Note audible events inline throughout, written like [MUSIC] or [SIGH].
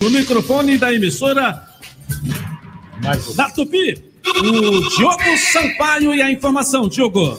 No microfone da emissora da Tupi, o Diogo Sampaio e a informação, Diogo.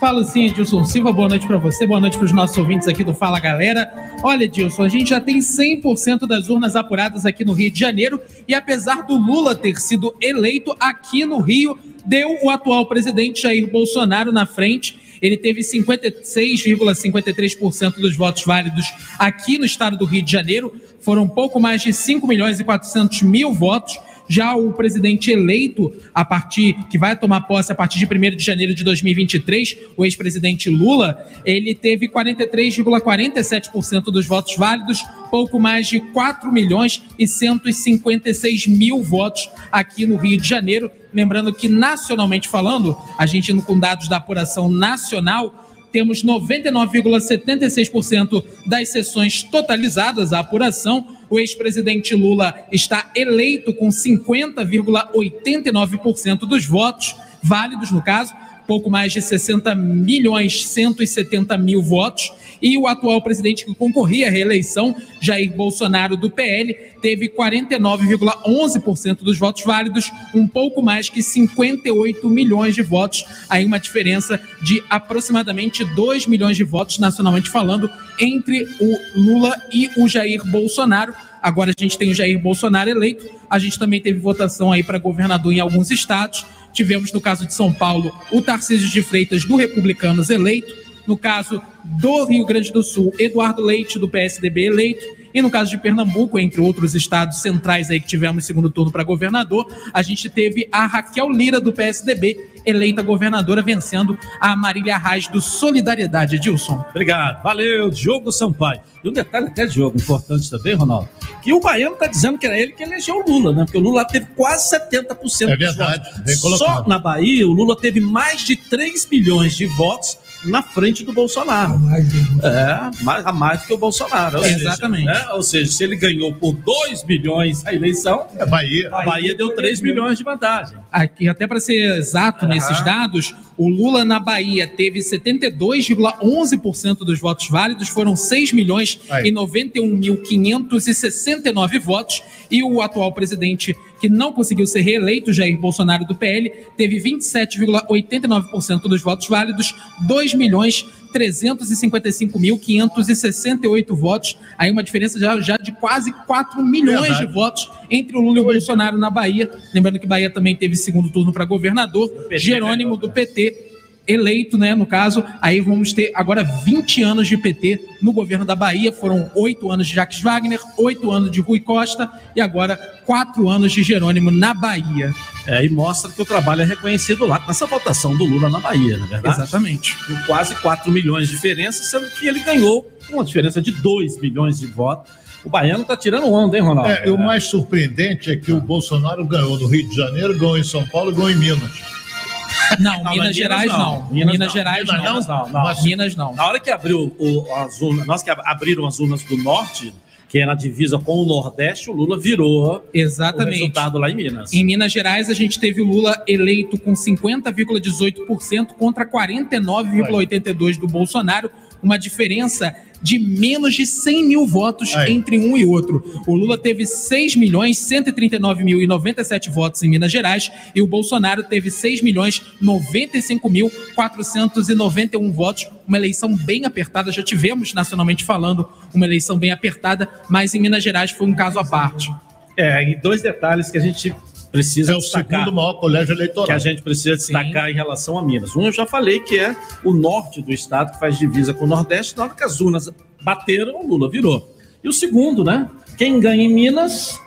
Fala sim, Edilson Silva. Boa noite para você, boa noite para os nossos ouvintes aqui do Fala Galera. Olha, Edilson, a gente já tem 100% das urnas apuradas aqui no Rio de Janeiro e apesar do Lula ter sido eleito aqui no Rio, deu o atual presidente Jair Bolsonaro na frente. Ele teve 56,53% dos votos válidos aqui no estado do Rio de Janeiro. Foram pouco mais de 5 milhões e 400 mil votos. Já o presidente eleito, a partir que vai tomar posse a partir de 1 de janeiro de 2023, o ex-presidente Lula, ele teve 43,47% dos votos válidos, pouco mais de 4 milhões e 156 mil votos aqui no Rio de Janeiro. Lembrando que, nacionalmente falando, a gente com dados da apuração nacional, temos 99,76% das sessões totalizadas, a apuração. O ex-presidente Lula está eleito com 50,89% dos votos válidos, no caso, pouco mais de 60 milhões 170 mil votos. E o atual presidente que concorria à reeleição, Jair Bolsonaro, do PL, teve 49,11% dos votos válidos, um pouco mais que 58 milhões de votos, aí uma diferença de aproximadamente 2 milhões de votos, nacionalmente falando, entre o Lula e o Jair Bolsonaro. Agora a gente tem o Jair Bolsonaro eleito, a gente também teve votação aí para governador em alguns estados. Tivemos, no caso de São Paulo, o Tarcísio de Freitas do Republicanos eleito. No caso do Rio Grande do Sul, Eduardo Leite, do PSDB, eleito. E no caso de Pernambuco, entre outros estados centrais aí que tivemos segundo turno para governador, a gente teve a Raquel Lira, do PSDB, eleita governadora, vencendo a Marília Reis do Solidariedade. Edilson. Obrigado. Valeu, Diogo Sampaio. E um detalhe até, Diogo, importante também, Ronaldo, que o Baiano está dizendo que era ele que elegeu o Lula, né? Porque o Lula teve quase 70% é verdade, dos votos. Só na Bahia, o Lula teve mais de 3 milhões de votos na frente do Bolsonaro. É, mais, a mais do que o Bolsonaro. Ou Exatamente. Seja, né? Ou seja, se ele ganhou por 2 milhões a eleição, é Bahia. a Bahia deu 3 milhões de vantagem. Aqui, até para ser exato uhum. nesses dados, o Lula na Bahia teve 72,11% dos votos válidos, foram 6 milhões Aí. e 91.569 votos, e o atual presidente que não conseguiu ser reeleito, Jair Bolsonaro do PL, teve 27,89% dos votos válidos, 2 milhões 355.568 votos, aí uma diferença já, já de quase 4 milhões Verdade. de votos entre o Lula e o Bolsonaro na Bahia. Lembrando que Bahia também teve segundo turno para governador, Jerônimo do PT eleito, né, no caso, aí vamos ter agora 20 anos de PT no governo da Bahia, foram oito anos de Jacques Wagner, oito anos de Rui Costa e agora quatro anos de Jerônimo na Bahia. É, e mostra que o trabalho é reconhecido lá nessa votação do Lula na Bahia, não é verdade? Exatamente. Com quase 4 milhões de diferença, sendo que ele ganhou uma diferença de 2 milhões de votos. O baiano está tirando onda, hein, Ronaldo? É, o mais surpreendente é que o Bolsonaro ganhou no Rio de Janeiro, ganhou em São Paulo e ganhou em Minas. Não, não Minas Gerais não. não. Minas, Minas Gerais não. Minas não. não. Minas não. Na hora que abriu o, as urnas, nós que abriram as urnas do norte, que é na divisa com o Nordeste, o Lula virou Exatamente. o resultado lá em Minas. Em Minas Gerais, a gente teve o Lula eleito com 50,18% contra 49,82% do Bolsonaro, uma diferença de menos de 100 mil votos Aí. entre um e outro. O Lula teve 6 milhões 139 mil e 97 votos em Minas Gerais e o Bolsonaro teve 6 milhões 95 mil 491 votos. Uma eleição bem apertada. Já tivemos, nacionalmente falando, uma eleição bem apertada, mas em Minas Gerais foi um caso à parte. É, e dois detalhes que a gente precisa é o destacar, segundo maior colégio eleitoral. Que a gente precisa destacar Sim. em relação a Minas. Um eu já falei que é o norte do estado, que faz divisa com o Nordeste. Na hora que as urnas bateram, o Lula virou. E o segundo, né? Quem ganha em Minas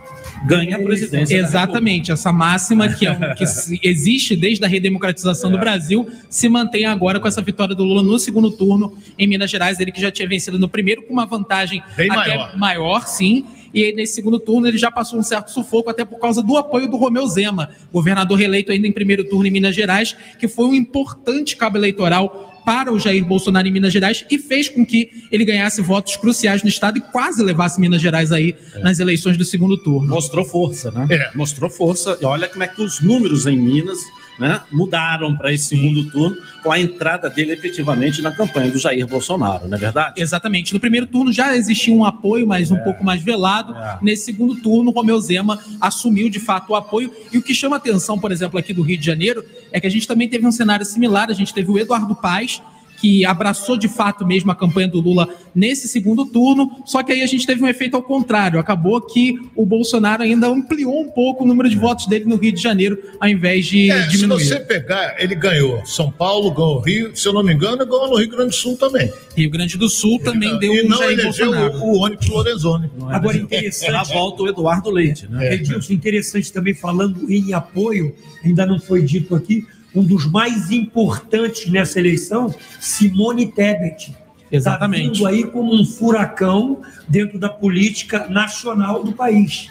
ganha a presidência. Exatamente, essa máxima que, é, que [LAUGHS] existe desde a redemocratização é. do Brasil se mantém agora com essa vitória do Lula no segundo turno em Minas Gerais. Ele que já tinha vencido no primeiro com uma vantagem Bem maior. maior, sim e aí, nesse segundo turno ele já passou um certo sufoco, até por causa do apoio do Romeu Zema, governador reeleito ainda em primeiro turno em Minas Gerais, que foi um importante cabo eleitoral para o Jair Bolsonaro em Minas Gerais e fez com que ele ganhasse votos cruciais no estado e quase levasse Minas Gerais aí é. nas eleições do segundo turno. Mostrou força, né? É. Mostrou força. E olha como é que os números em Minas né, mudaram para esse segundo turno com a entrada dele efetivamente na campanha do Jair Bolsonaro, não é verdade? Exatamente. No primeiro turno já existia um apoio, mas um é. pouco mais velado. É. Nesse segundo turno, Romeu Zema assumiu de fato o apoio. E o que chama atenção, por exemplo, aqui do Rio de Janeiro, é que a gente também teve um cenário similar. A gente teve o Eduardo Paes, que abraçou de fato mesmo a campanha do Lula nesse segundo turno, só que aí a gente teve um efeito ao contrário. Acabou que o Bolsonaro ainda ampliou um pouco o número de votos dele no Rio de Janeiro, ao invés de é, diminuir. Se você pegar, ele ganhou São Paulo, ganhou Rio, se eu não me engano, ganhou no Rio Grande do Sul também. Rio Grande do Sul ele também deu e um não Jair Bolsonaro. O, o Onyx Lorenzoni. É Agora, interessante. Na volta o Eduardo Leite, né? É. Edilson, interessante também falando em apoio, ainda não foi dito aqui, um dos mais importantes nessa eleição, Simone Tebet. Exatamente. Está vindo aí como um furacão dentro da política nacional do país.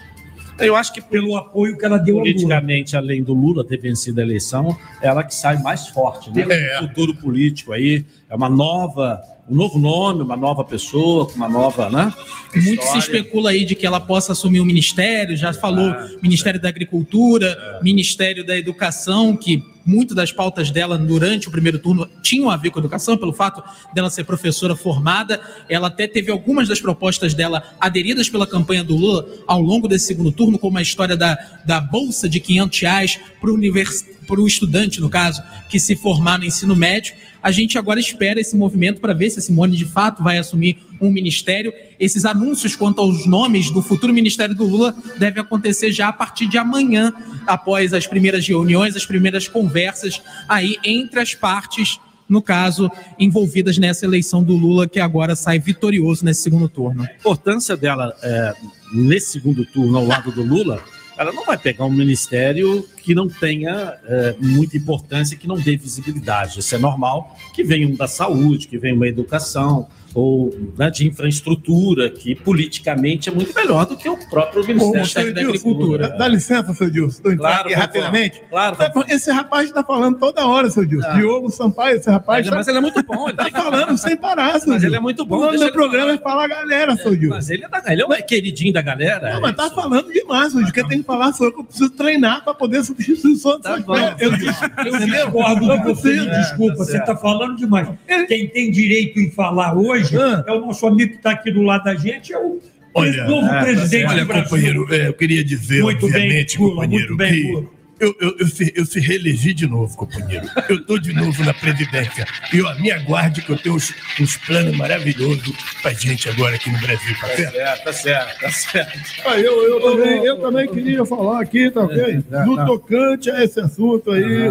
Eu acho que pelo apoio que ela deu politicamente, além do Lula ter vencido a eleição, ela que sai mais forte, né? É. O futuro político aí é uma nova um novo nome, uma nova pessoa, uma nova, né? Muito se especula aí de que ela possa assumir o ministério, já falou ah, Ministério é. da Agricultura, é. Ministério da Educação, que muito das pautas dela durante o primeiro turno tinham a ver com educação, pelo fato dela ser professora formada. Ela até teve algumas das propostas dela aderidas pela campanha do Lula ao longo desse segundo turno, como a história da, da bolsa de 500 reais para o univers... estudante, no caso, que se formar no ensino médio. A gente agora espera esse movimento para ver se a Simone de fato vai assumir um ministério. Esses anúncios quanto aos nomes do futuro ministério do Lula devem acontecer já a partir de amanhã, após as primeiras reuniões, as primeiras conversas aí entre as partes, no caso, envolvidas nessa eleição do Lula, que agora sai vitorioso nesse segundo turno. A importância dela é, nesse segundo turno ao lado do Lula ela não vai pegar um ministério que não tenha é, muita importância, que não dê visibilidade. Isso é normal que venha um da saúde, que venha uma educação, ou né, de infraestrutura, que politicamente é muito melhor do que o próprio Ministério da Agricultura. Dá, licença, seu Dilson, estou entrando claro, aqui rapidamente. Claro, Esse rapaz está falando toda hora, seu Dilson. Ah. Diogo Sampaio, esse rapaz. Mas, tá, mas ele é muito bom. Ele está falando sem parar, seu Mas ele é muito bom. O nome do programa falar. é Fala Galera, seu Dilson. Mas ele é, da, ele é o queridinho da galera. Não, mas está falando demais, seu Dilson. Quem tem que falar sou eu que eu preciso treinar para poder substituir o som tá eu, eu, eu discordo de você, desculpa. Você está falando demais. Quem tem direito em falar hoje ah. é o nosso amigo que está aqui do lado da gente é o olha, novo é, presidente olha, do Brasil. companheiro, é, eu queria dizer, muito obviamente, bem, companheiro, bem, que eu, eu, eu, se, eu se reelegi de novo, companheiro. Eu estou de novo na presidência. E ó, me aguarde que eu tenho uns, uns planos maravilhosos para gente agora aqui no Brasil, tá certo? Tá certo, tá certo. Ah, eu, eu, também, eu também queria falar aqui, tá ok? É, é, no tá. tocante a esse assunto aí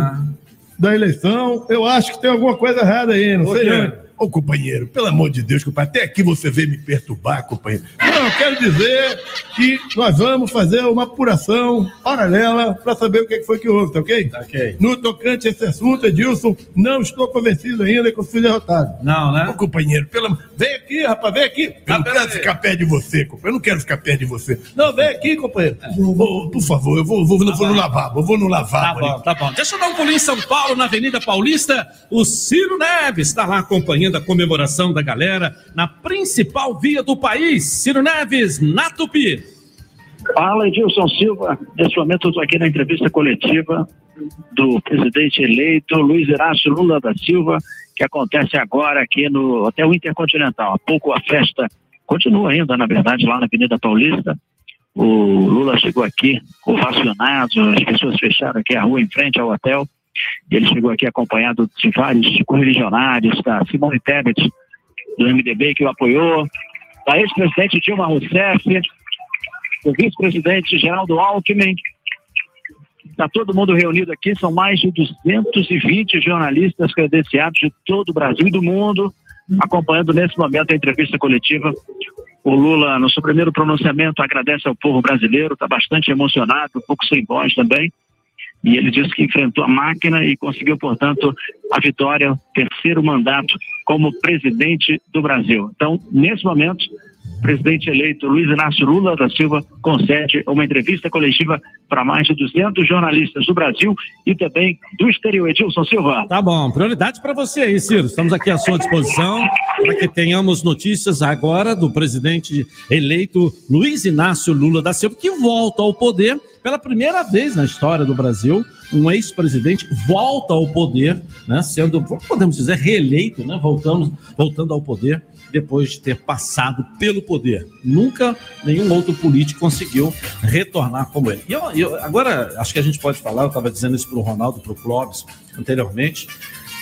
da eleição, eu acho que tem alguma coisa errada aí, não sei. Né? Ô, companheiro, pelo amor de Deus, companheiro, até aqui você veio me perturbar, companheiro. Eu quero dizer que nós vamos fazer uma apuração paralela para saber o que foi que houve, tá ok? Tá ok. No tocante a esse assunto, Edilson, não estou convencido ainda que eu fui derrotado. Não, né? Ô, companheiro, pelo Vem aqui, rapaz, vem aqui. Eu não quero ficar perto de você, companheiro. Eu não quero ficar perto de você. Não, vem aqui, companheiro. Oh, por favor, eu vou, vou, vou, vou no lavabo, eu vou no lavabo. Tá bom, tá bom. Deixa eu dar um pulinho em São Paulo, na Avenida Paulista. O Ciro Neves está lá acompanhando da comemoração da galera na principal via do país. Ciro Neves, na Tupi. Fala, Edilson Silva. Nesse momento eu estou aqui na entrevista coletiva do presidente eleito Luiz Inácio Lula da Silva, que acontece agora aqui no Hotel Intercontinental. Há pouco a festa continua ainda, na verdade, lá na Avenida Paulista. O Lula chegou aqui ovacionado, as pessoas fecharam aqui a rua em frente ao hotel ele chegou aqui acompanhado de vários correligionários, da Simone Tebet, do MDB, que o apoiou, da ex-presidente Dilma Rousseff, do vice-presidente Geraldo Alckmin. Está todo mundo reunido aqui, são mais de 220 jornalistas credenciados de todo o Brasil e do mundo, acompanhando nesse momento a entrevista coletiva. O Lula, no seu primeiro pronunciamento, agradece ao povo brasileiro, está bastante emocionado, um pouco sem voz também e ele disse que enfrentou a máquina e conseguiu, portanto, a vitória, terceiro mandato como presidente do Brasil. Então, nesse momento, o presidente eleito Luiz Inácio Lula da Silva concede uma entrevista coletiva para mais de 200 jornalistas do Brasil e também do exterior. Edilson Silva. Tá bom, prioridade para você aí, Ciro. Estamos aqui à sua disposição para que tenhamos notícias agora do presidente eleito Luiz Inácio Lula da Silva, que volta ao poder pela primeira vez na história do Brasil, um ex-presidente volta ao poder, né, sendo, podemos dizer, reeleito, né, voltando, voltando ao poder depois de ter passado pelo poder. Nunca nenhum outro político conseguiu retornar como ele. E eu, eu, agora, acho que a gente pode falar, eu estava dizendo isso para o Ronaldo, para o Clóvis, anteriormente,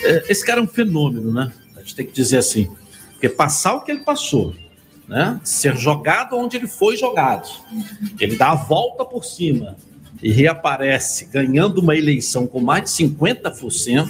é, esse cara é um fenômeno, né? A gente tem que dizer assim, porque passar o que ele passou, né? ser jogado onde ele foi jogado, ele dá a volta por cima e reaparece ganhando uma eleição com mais de 50%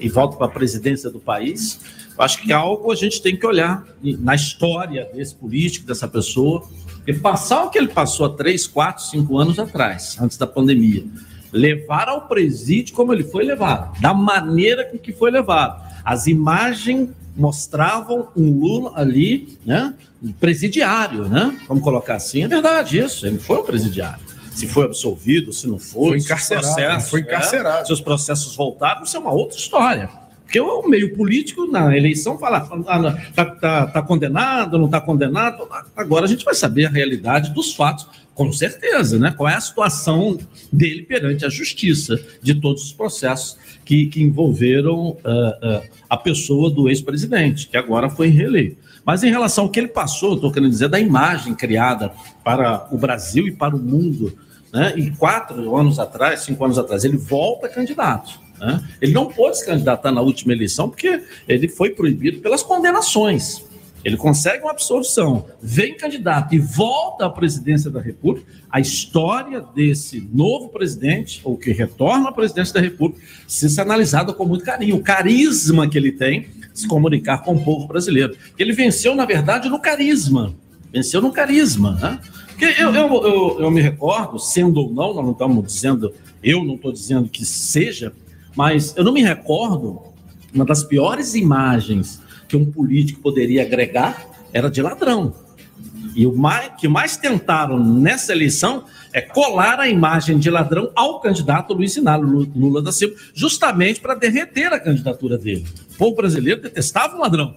e volta para a presidência do país, acho que algo a gente tem que olhar na história desse político, dessa pessoa, e passar o que ele passou há três, quatro, cinco anos atrás, antes da pandemia. Levar ao presídio como ele foi levado, da maneira com que foi levado. As imagens mostravam um Lula ali, né, presidiário, né? Vamos colocar assim, é verdade isso, ele foi um presidiário. Se foi absolvido, se não foi, foi encarcerado, processos, foi encarcerado. É, seus processos voltaram, isso é uma outra história. Porque o meio político, na eleição, fala, ah, tá, tá, tá condenado, não está condenado. Agora a gente vai saber a realidade dos fatos, com certeza, né? Qual é a situação dele perante a justiça de todos os processos que, que envolveram uh, uh, a pessoa do ex-presidente, que agora foi reeleito. Mas em relação ao que ele passou, estou querendo dizer, da imagem criada para o Brasil e para o mundo, né? e quatro anos atrás, cinco anos atrás, ele volta candidato. Né? Ele não pôde se candidatar na última eleição porque ele foi proibido pelas condenações. Ele consegue uma absolvição, vem candidato e volta à presidência da República. A história desse novo presidente, ou que retorna à presidência da República, se ser analisada com muito carinho. O carisma que ele tem se comunicar com o povo brasileiro. Ele venceu, na verdade, no carisma. Venceu no carisma. Né? Porque eu, eu, eu, eu me recordo, sendo ou não, nós não estamos dizendo, eu não estou dizendo que seja, mas eu não me recordo, uma das piores imagens que um político poderia agregar era de ladrão. E o mais, que mais tentaram nessa eleição é colar a imagem de ladrão ao candidato Luiz Inácio Lula da Silva, justamente para derreter a candidatura dele. O povo brasileiro detestava o ladrão.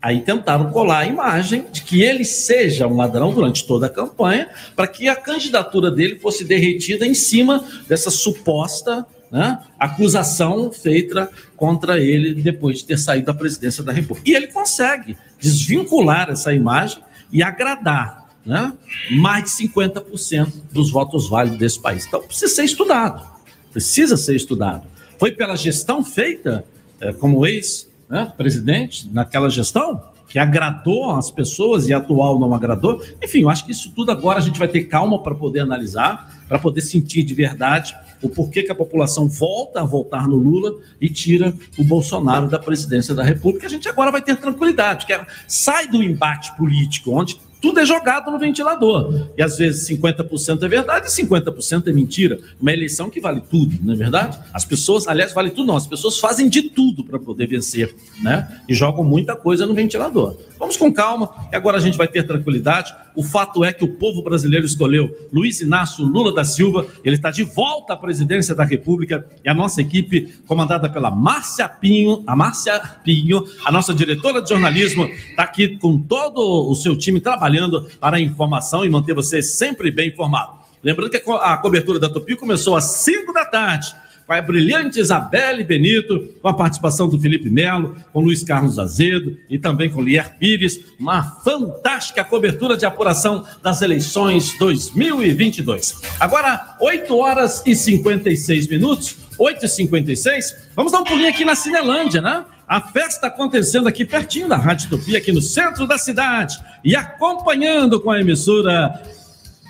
Aí tentaram colar a imagem de que ele seja um ladrão durante toda a campanha, para que a candidatura dele fosse derretida em cima dessa suposta né, acusação feita contra ele depois de ter saído da presidência da República. E ele consegue desvincular essa imagem e agradar né, mais de 50% dos votos válidos desse país. Então precisa ser estudado, precisa ser estudado. Foi pela gestão feita é, como ex-presidente né, naquela gestão que agradou as pessoas e atual não agradou. Enfim, eu acho que isso tudo agora a gente vai ter calma para poder analisar, para poder sentir de verdade o porquê que a população volta a votar no Lula e tira o Bolsonaro da presidência da República. A gente agora vai ter tranquilidade, que é, sai do embate político, onde tudo é jogado no ventilador. E às vezes 50% é verdade e 50% é mentira. Uma eleição que vale tudo, não é verdade? As pessoas, aliás, vale tudo não, as pessoas fazem de tudo para poder vencer, né? E jogam muita coisa no ventilador. Vamos com calma, e agora a gente vai ter tranquilidade. O fato é que o povo brasileiro escolheu Luiz Inácio Lula da Silva, ele está de volta à presidência da República. E a nossa equipe, comandada pela Márcia Pinho, a Márcia Pinho, a nossa diretora de jornalismo, está aqui com todo o seu time trabalhando para a informação e manter você sempre bem informado. Lembrando que a cobertura da Tupi começou às 5 da tarde com a brilhante Isabelle Benito, com a participação do Felipe Melo, com Luiz Carlos Azedo e também com Lier Pires, uma fantástica cobertura de apuração das eleições 2022. Agora, 8 horas e 56 minutos, 8 e 56 vamos dar um pulinho aqui na Cinelândia, né? A festa acontecendo aqui pertinho da Rádio Tupi, aqui no centro da cidade, e acompanhando com a emissora,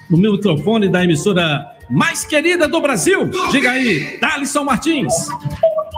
no microfone da emissora mais querida do Brasil. Diga aí, Thalisson Martins.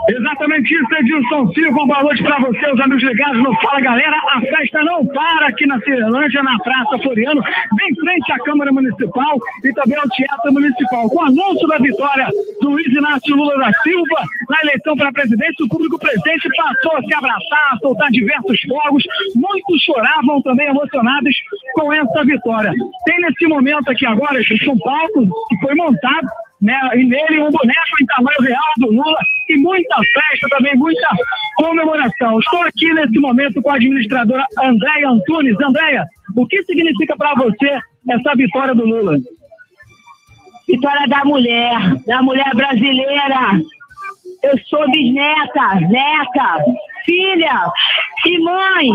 Exatamente isso, Edilson Silva. Boa noite para você, os amigos ligados no Fala Galera. A festa não para aqui na Cirlândia, na Praça Floriano, bem frente à Câmara Municipal e também ao Teatro Municipal. Com o anúncio da vitória do Luiz Inácio Lula da Silva na eleição para presidente, o público presente passou a se abraçar, a soltar diversos fogos. Muitos choravam também emocionados com essa vitória. Tem nesse momento aqui agora, um palco que foi montado né? E nele um boneco em tamanho real do Lula e muita festa também, muita comemoração. Estou aqui nesse momento com a administradora Andréia Antunes. Andréia, o que significa para você essa vitória do Lula? Vitória da mulher, da mulher brasileira. Eu sou bisneta, neta, filha e mãe.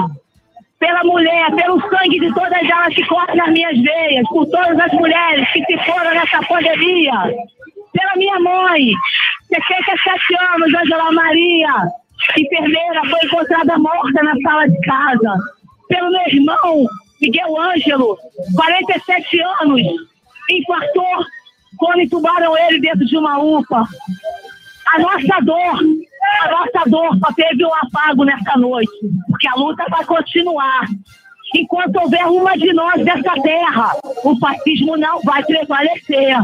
Pela mulher, pelo sangue de todas elas que correm nas minhas veias, por todas as mulheres que se foram nessa pandemia. Pela minha mãe, 67 anos, Angela Maria, enfermeira, foi encontrada morta na sala de casa. Pelo meu irmão, Miguel Ângelo, 47 anos, infartou quando entubaram ele dentro de uma UPA. A nossa dor, a nossa dor só teve um apago nessa noite, porque a luta vai continuar. Enquanto houver uma de nós dessa terra, o fascismo não vai prevalecer.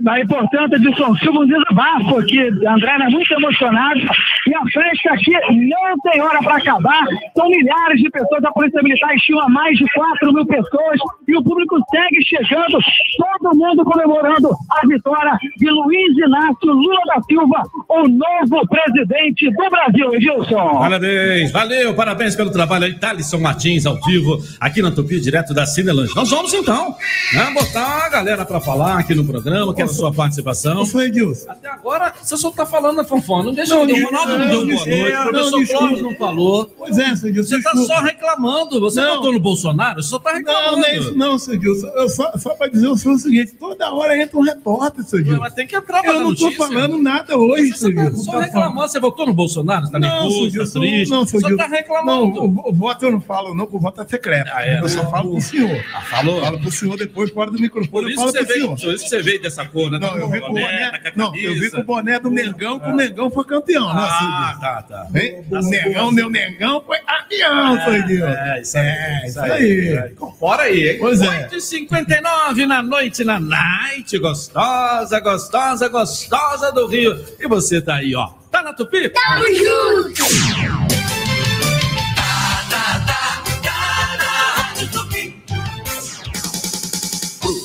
Da importância de São Silva, um desabafo aqui. André é muito emocionado. E a festa aqui não tem hora para acabar. São milhares de pessoas. A Polícia Militar estima mais de 4 mil pessoas. E o público segue chegando. Todo mundo comemorando a vitória de Luiz Inácio Lula da Silva, o novo presidente do Brasil. Edilson. Parabéns. Valeu. Parabéns pelo trabalho aí. Thalisson Martins, ao vivo, aqui na Tupi, direto da Cinelange. Nós vamos então né, botar a galera para falar aqui no programa. Quero a sua participação. Não foi, Edilson. Até agora, você só tá falando, Fonfon. Não deixa Não, eu não, O Ronaldo não, deu boa noite. O não, professor. Clóvis não falou. Pois é, seu Edilson. Você tá desculpa. só reclamando. Você Não. votou no Bolsonaro? Você só tá reclamando. Não, não é isso, não, seu Edilson. Eu só, só para dizer o senhor o seguinte: toda hora entra um repórter, seu Edilson. Mas tem que entrar Eu não estou falando nada hoje, seu Você tá Edilson. só reclamando. Você votou no Bolsonaro? Você tá Não, seu nervoso, tá Edilson, triste? não, Você Edilson. tá reclamando. Não, o, o voto eu não falo, não, porque o voto é secreto. Ah, é? Eu só falo pro senhor. Ah, falou? Eu falo pro senhor depois, fora do microfone, eu falo que você pro senhor. por isso que você veio dessa cor, né? Não, eu vi com o boné, tá não, eu vi com o boné do Mengão, que o Mengão foi campeão, né, Ah, tá, tá. O Mengão, meu Mengão foi campeão, seu Edilson. É, isso aí. É, isso aí. Incorpora aí, hein? Pois é. 8h59 na noite, na night. Gostosa, gostosa, gostosa do Rio. E você tá aí, ó. Tá na Tupi?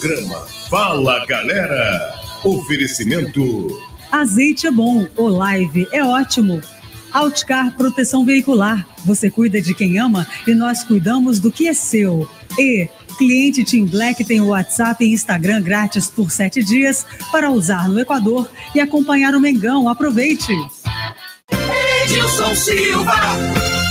Programa Fala Galera. Oferecimento. Azeite é bom, o live é ótimo. Outcar Proteção Veicular. Você cuida de quem ama e nós cuidamos do que é seu. E cliente Team Black tem o WhatsApp e Instagram grátis por sete dias para usar no Equador e acompanhar o Mengão. Aproveite! Edilson Silva.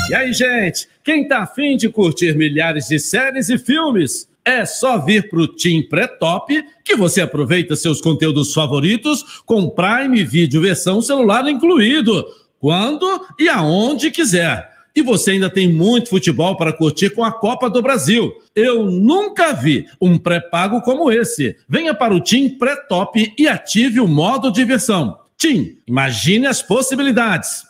E aí, gente? Quem tá afim de curtir milhares de séries e filmes? É só vir pro Team Pré-Top que você aproveita seus conteúdos favoritos com Prime Video versão celular incluído, quando e aonde quiser. E você ainda tem muito futebol para curtir com a Copa do Brasil. Eu nunca vi um pré-pago como esse. Venha para o Team Pré-Top e ative o modo diversão. Tim, imagine as possibilidades.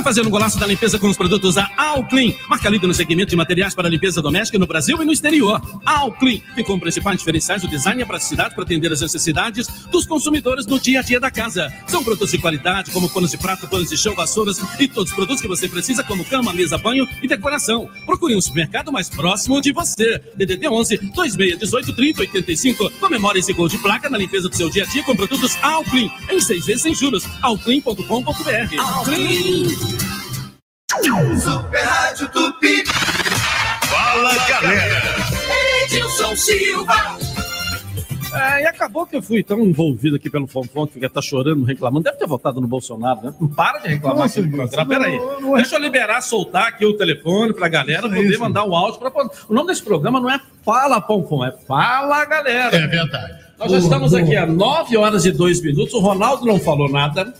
Vem fazer um golaço da limpeza com os produtos da Alclean, marca líder no segmento de materiais para limpeza doméstica no Brasil e no exterior. Alclean ficou com principais diferenciais do design e a praticidade para atender as necessidades dos consumidores no dia a dia da casa. São produtos de qualidade, como panos de prato, panos de chão, vassouras e todos os produtos que você precisa, como cama, mesa, banho e decoração. Procure um supermercado mais próximo de você. DDD 11 2618 30 85. Comemore esse gol de placa na limpeza do seu dia a dia com produtos Alclean, em seis vezes sem juros. Alclean.com.br. Alclean. Super Rádio Tupi. Fala Galera. Edilson Silva. É, e acabou que eu fui tão envolvido aqui pelo Fonfon que fica tá chorando, reclamando. Deve ter votado no Bolsonaro, né? Não para de reclamar Nossa, aqui no Deus, programa. Peraí. não, não é- Deixa eu liberar, soltar aqui o telefone pra galera Isso, poder isso. mandar o áudio. Pra... O nome desse programa não é Fala Fonfon, é Fala Galera. É verdade. Nós já estamos aqui há 9 horas e 2 minutos. O Ronaldo não falou nada.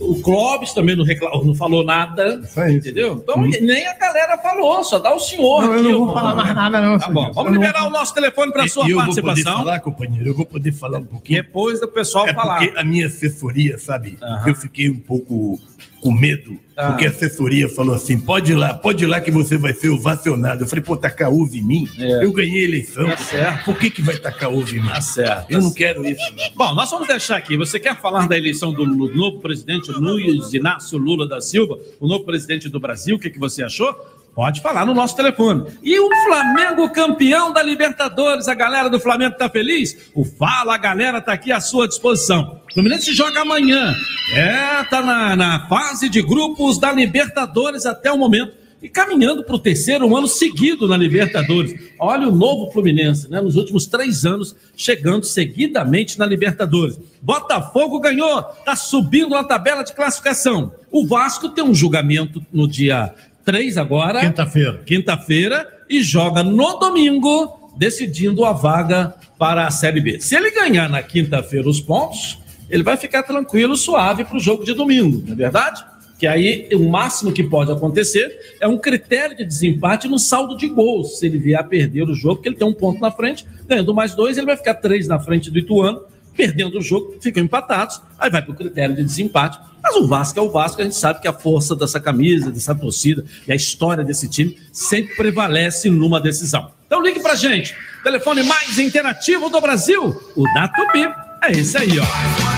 O Clóvis também não, não falou nada. Entendeu? Então nem a galera falou, só dá o senhor. Não, eu aqui, não vou falar mais nada, não. Tá bom, vamos Eu liberar o nosso telefone para sua E eu vou poder participação. falar, companheiro, eu vou poder falar um pouquinho. Depois do pessoal É falar. porque a minha assessoria, sabe? Aham. Eu fiquei um pouco com medo Ah. Porque a assessoria falou assim: pode ir lá, pode ir lá que você vai ser ovacionado. Eu falei, pô, tacar uva em mim? É. Eu ganhei a eleição. Tá certo. Por que, que vai tacar uva em mim? Tá certo. Eu não quero isso. Bom, nós vamos deixar aqui. Você quer falar da eleição do novo presidente Luiz Inácio Lula da Silva, o novo presidente do Brasil? O que, que você achou? Pode falar no nosso telefone. E o Flamengo campeão da Libertadores, a galera do Flamengo tá feliz? O Fala, a galera tá aqui à sua disposição. O Fluminense joga amanhã. É, tá na, na fase de grupos da Libertadores até o momento e caminhando para o terceiro ano seguido na Libertadores. Olha o novo Fluminense, né? Nos últimos três anos, chegando seguidamente na Libertadores. Botafogo ganhou, está subindo na tabela de classificação. O Vasco tem um julgamento no dia 3 agora. Quinta-feira. Quinta-feira. E joga no domingo, decidindo a vaga para a Série B. Se ele ganhar na quinta-feira os pontos, ele vai ficar tranquilo, suave para o jogo de domingo, não é verdade? Que aí o máximo que pode acontecer é um critério de desempate no saldo de gols. Se ele vier a perder o jogo, porque ele tem um ponto na frente, ganhando mais dois, ele vai ficar três na frente do Ituano perdendo o jogo, ficam empatados, aí vai para o critério de desempate. Mas o Vasco é o Vasco, a gente sabe que a força dessa camisa, dessa torcida e a história desse time sempre prevalece numa decisão. Então ligue pra gente. Telefone mais interativo do Brasil, o da Tupi. É esse aí, ó.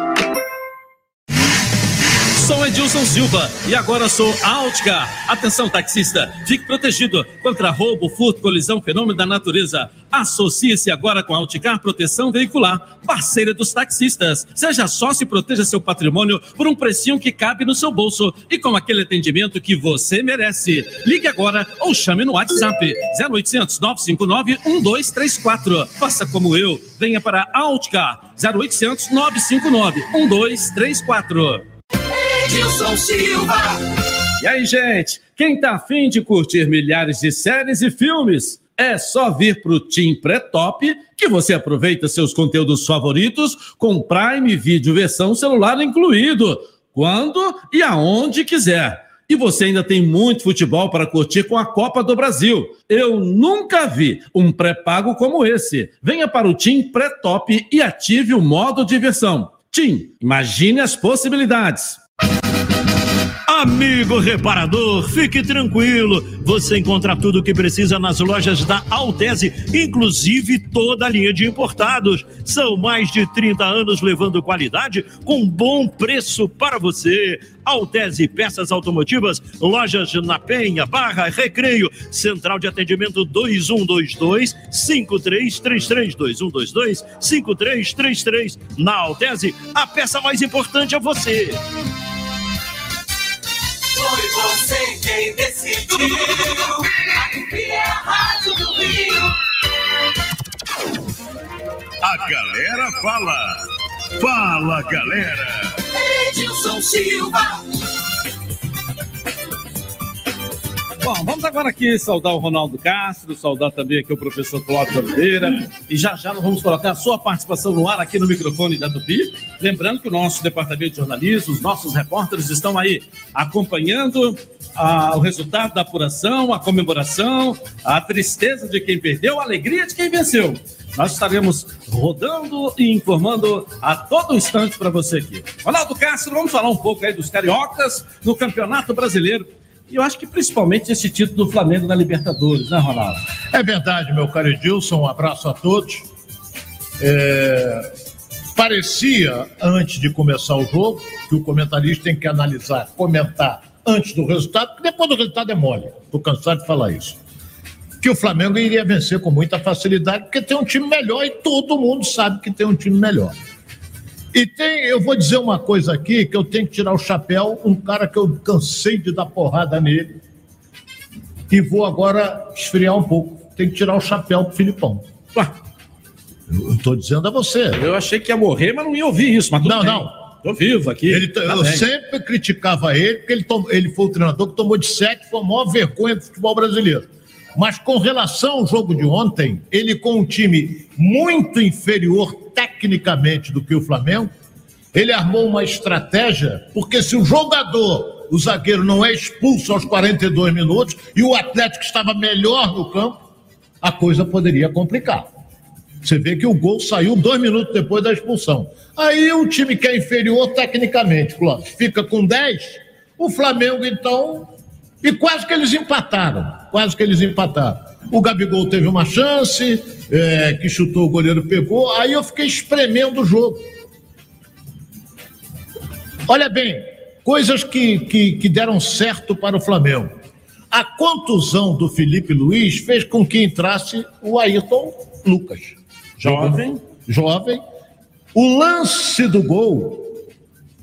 sou Edilson Silva e agora sou Altcar. Atenção, taxista, fique protegido contra roubo, furto, colisão, fenômeno da natureza. Associe-se agora com a Alticar Proteção Veicular, parceira dos taxistas. Seja sócio e proteja seu patrimônio por um precinho que cabe no seu bolso e com aquele atendimento que você merece. Ligue agora ou chame no WhatsApp 0800 959 1234. Faça como eu, venha para Alticar 0800 959 1234. Edilson Silva. E aí, gente, quem tá afim de curtir milhares de séries e filmes? É só vir pro Team Pré-Top que você aproveita seus conteúdos favoritos com Prime Video versão celular incluído, quando e aonde quiser. E você ainda tem muito futebol para curtir com a Copa do Brasil. Eu nunca vi um pré-pago como esse. Venha para o Team Pré-Top e ative o modo diversão. Team, imagine as possibilidades. Amigo reparador, fique tranquilo. Você encontra tudo o que precisa nas lojas da Altese, inclusive toda a linha de importados. São mais de 30 anos levando qualidade com bom preço para você. Altese Peças Automotivas, lojas na Penha, Barra, Recreio, Central de Atendimento 2122 5333 2122 5333. Na Altese, a peça mais importante é você. Quem decidiu. Aqui é a Rádio do Rio. A galera fala. Fala, galera. Edilson Silva. Bom, vamos agora aqui saudar o Ronaldo Castro, saudar também aqui o professor Cláudio Oliveira. E já já nós vamos colocar a sua participação no ar aqui no microfone da Tupi. Lembrando que o nosso departamento de jornalismo, os nossos repórteres estão aí acompanhando ah, o resultado da apuração, a comemoração, a tristeza de quem perdeu, a alegria de quem venceu. Nós estaremos rodando e informando a todo instante para você aqui. Ronaldo Castro, vamos falar um pouco aí dos cariocas no Campeonato Brasileiro. E eu acho que principalmente esse título do Flamengo na Libertadores, né, Ronaldo? É verdade, meu caro Edilson. Um abraço a todos. É... Parecia, antes de começar o jogo, que o comentarista tem que analisar, comentar antes do resultado, porque depois do resultado é mole. Estou cansado de falar isso. Que o Flamengo iria vencer com muita facilidade, porque tem um time melhor e todo mundo sabe que tem um time melhor. E tem, eu vou dizer uma coisa aqui que eu tenho que tirar o chapéu, um cara que eu cansei de dar porrada nele. E vou agora esfriar um pouco. Tem que tirar o chapéu pro Filipão. Ué, eu estou dizendo a você. Eu achei que ia morrer, mas não ia ouvir isso. Mas Não, bem. não. Tô vivo aqui. Ele, Tá eu bem. sempre criticava ele, porque ele, tom- ele foi o treinador que tomou de sete, foi a maior vergonha do futebol brasileiro. Mas com relação ao jogo de ontem, ele com um time muito inferior tecnicamente do que o Flamengo, ele armou uma estratégia, porque se o jogador, o zagueiro, não é expulso aos 42 minutos e o Atlético estava melhor no campo, a coisa poderia complicar. Você vê que o gol saiu dois minutos depois da expulsão. Aí o time que é inferior tecnicamente, fica com 10. O Flamengo, então. E quase que eles empataram. Quase que eles empataram. O Gabigol teve uma chance, é, que chutou, o goleiro pegou. Aí eu fiquei espremendo o jogo. Olha bem, coisas que, que, que deram certo para o Flamengo. A contusão do Felipe Luiz fez com que entrasse o Ayrton Lucas. Jovem. Jovem. O lance do gol,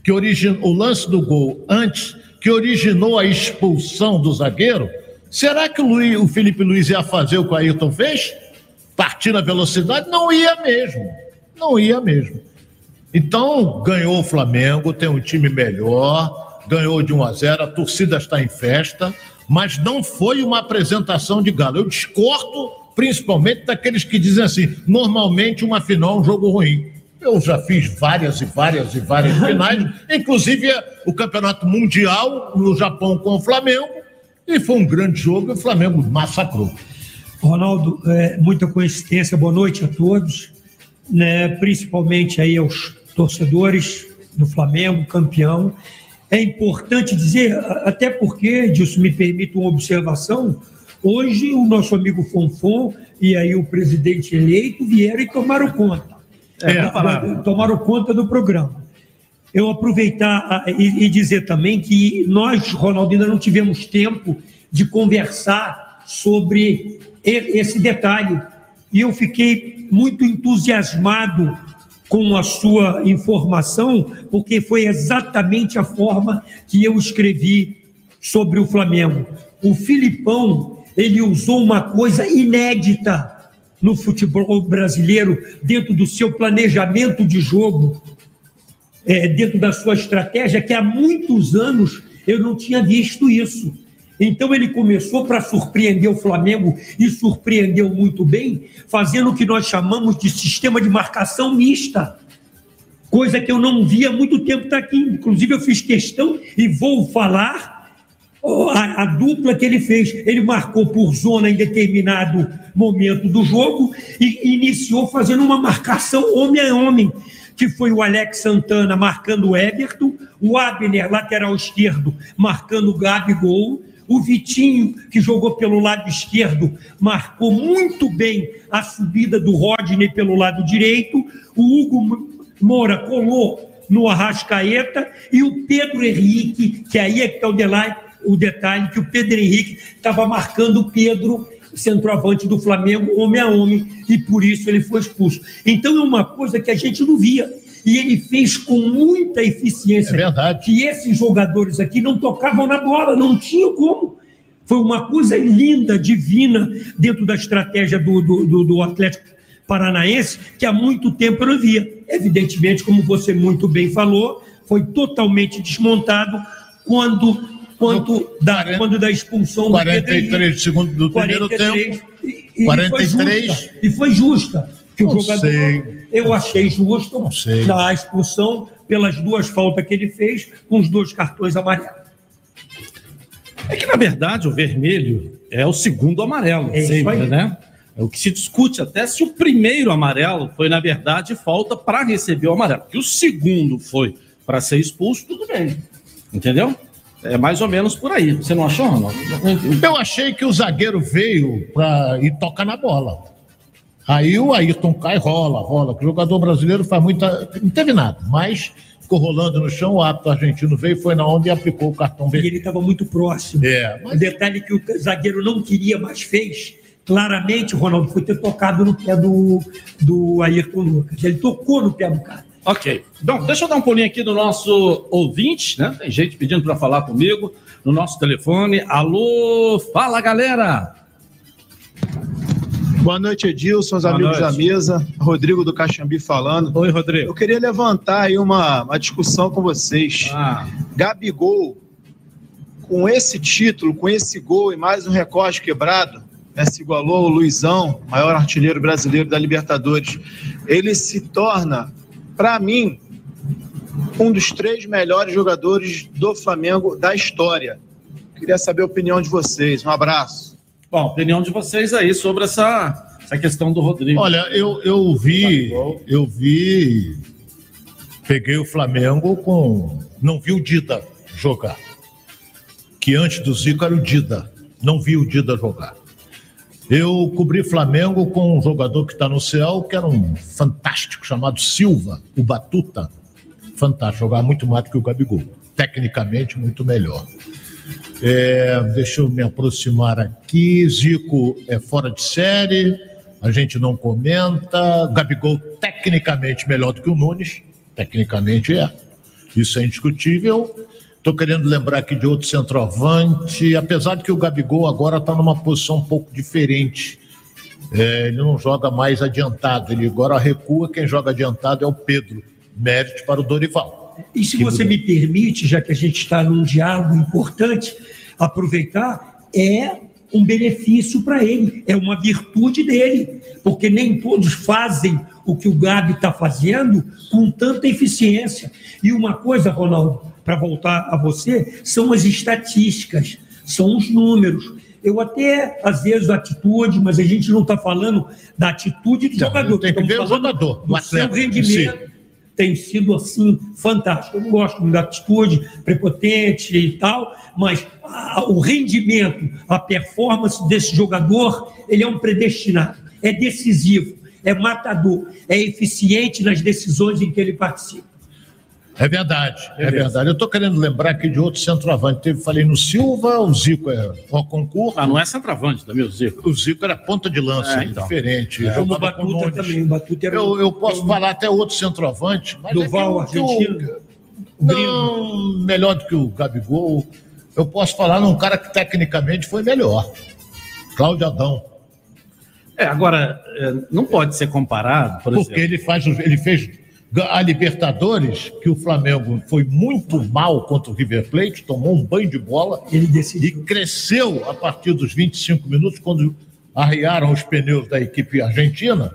que origin... o lance do gol antes, que originou a expulsão do zagueiro, será que o, Luiz- o Felipe Luiz ia fazer o que o Ayrton fez? Partir na velocidade? Não ia mesmo. Não ia mesmo. Então, ganhou o Flamengo, tem um time melhor, ganhou de 1 a 0, a torcida está em festa, mas não foi uma apresentação de galo. Eu discordo principalmente daqueles que dizem assim: normalmente uma final é um jogo ruim. Eu já fiz várias e várias e várias [LAUGHS] finais, inclusive o Campeonato Mundial no Japão com o Flamengo, e foi um grande jogo e o Flamengo massacrou. Ronaldo, é, muita coincidência, boa noite a todos, né, principalmente aí aos torcedores do Flamengo, campeão. É importante dizer, até porque, disso me permite uma observação, hoje o nosso amigo Fonfon e aí o presidente eleito vieram e tomaram conta. É, tomaram conta do programa. Eu aproveitar ah, e, dizer também que nós, Ronaldo, ainda não tivemos tempo de conversar sobre esse detalhe. E eu fiquei muito entusiasmado com a sua informação, porque foi exatamente a forma que eu escrevi sobre o Flamengo. O Filipão, ele usou uma coisa inédita no futebol brasileiro, dentro do seu planejamento de jogo, é, dentro da sua estratégia, que há muitos anos eu não tinha visto isso. Então ele começou para surpreender o Flamengo e surpreendeu muito bem, fazendo o que nós chamamos de sistema de marcação mista. Coisa que eu não via há muito tempo está aqui. Inclusive, eu fiz questão e vou falar ó, a, a dupla que ele fez. Ele marcou por zona em determinado momento do jogo e iniciou fazendo uma marcação homem a homem, que foi o Alex Santana marcando o Everton, o Abner, lateral esquerdo, marcando o Gabigol, o Vitinho, que jogou pelo lado esquerdo, marcou muito bem a subida do Rodney pelo lado direito, o Hugo Moura colou no Arrascaeta e o Pedro Henrique, que aí é que está o o detalhe, que o Pedro Henrique estava marcando o Pedro, centroavante do Flamengo, homem a homem, e por isso ele foi expulso. Então é uma coisa que a gente não via. E ele fez com muita eficiência. É verdade. Que esses jogadores aqui não tocavam na bola, não tinha como. Foi uma coisa linda, divina, dentro da estratégia do, do, do- do Atlético Paranaense, que há muito tempo eu não via. Evidentemente, como você muito bem falou, foi totalmente desmontado quando, quando, da, quando da expulsão do Pedro 43 Henrique. segundos do primeiro 43, tempo. e- e 43. Foi justa, e foi justa. Que o Não jogador, sei. Eu achei justo na expulsão pelas duas faltas que ele fez, com os dois cartões amarelos. É que, na verdade, o vermelho é o segundo amarelo, É sempre, né? É o que se discute até se o primeiro amarelo foi, na verdade, falta para receber o amarelo. Que o segundo foi para ser expulso, tudo bem. Entendeu? É mais ou menos por aí. Você não achou, Ronaldo? Eu achei que o zagueiro veio para ir tocar na bola. Aí o Ayrton cai, rola, rola. O jogador brasileiro faz muita. Não teve nada, mas ficou rolando no chão. O árbitro argentino veio, foi na onda e aplicou o cartão E vermelho. ele estava muito próximo. É, O detalhe que o zagueiro não queria, mas fez, claramente, Ronaldo, foi ter tocado no pé do, do Ayrton Lucas. Ele tocou no pé do cara. Ok. Bom, deixa eu dar um pulinho aqui do nosso ouvinte, né? Tem gente pedindo para falar comigo no nosso telefone. Alô, fala galera! Boa noite, Edilson, os Boa amigos noite. da mesa. Rodrigo do Caxambi falando. Oi, Rodrigo. Eu queria levantar aí uma, uma discussão com vocês. Ah. Gabigol, com esse título, com esse gol e mais um recorde quebrado, né, se igualou ao Luizão, maior artilheiro brasileiro da Libertadores. Ele se torna, para mim, um dos três melhores jogadores do Flamengo da história. Queria saber a opinião de vocês. Um abraço. Bom, opinião de vocês aí sobre essa, essa questão do Rodrigo. Olha, eu, eu vi, eu vi, peguei o Flamengo com, não vi o Dida jogar, que antes do Zico era o Dida, não vi o Dida jogar. Eu cobri Flamengo com um jogador que está no céu, que era um fantástico, chamado Silva, o Batuta. Fantástico, jogava muito mais do que o Gabigol. Tecnicamente, muito melhor. É, deixa eu me aproximar aqui. Zico é fora de série, a gente não comenta. Gabigol, tecnicamente, melhor do que o Nunes. Tecnicamente é. Isso é indiscutível. Estou querendo lembrar aqui de outro centroavante, apesar de que o Gabigol agora está numa posição um pouco diferente. É, ele não joga mais adiantado, ele agora recua. Quem joga adiantado é o Pedro. Mérito para o Dorival. E se você me permite, já que a gente está num diálogo importante, aproveitar, é um benefício para ele, é uma virtude dele, porque nem todos fazem o que o Gabi está fazendo com tanta eficiência. E uma coisa, Ronaldo, para voltar a você, são as estatísticas, são os números. Eu até, às vezes, a atitude, mas a gente não está falando da atitude do Não, jogador. tem que ver o jogador, o atleta seu rendimento tem sido assim fantástico. Eu não gosto da atitude prepotente e tal, mas a- o rendimento, a performance desse jogador, ele é um predestinado, é decisivo, é matador, é eficiente nas decisões em que ele participa. É verdade, é verdade. Eu estou querendo lembrar aqui de outro centroavante. Teve, falei no Silva, o Zico é o concurso. Ah, não é centroavante também, o Zico. O Zico era ponta de lança, É, é, então. diferente. É. Como o Batuta também, o Batuta era Eu, eu posso falar até outro centroavante, mas Duval, é argentino. Não, melhor do que o Gabigol. Eu posso falar num cara que tecnicamente foi melhor. Cláudio Adão. É, agora, é, não pode ser comparado, por Porque exemplo. ele, faz, ele fez a Libertadores, que o Flamengo foi muito mal contra o River Plate, tomou um banho de bola ele e cresceu a partir dos 25 minutos, quando arriaram os pneus da equipe argentina.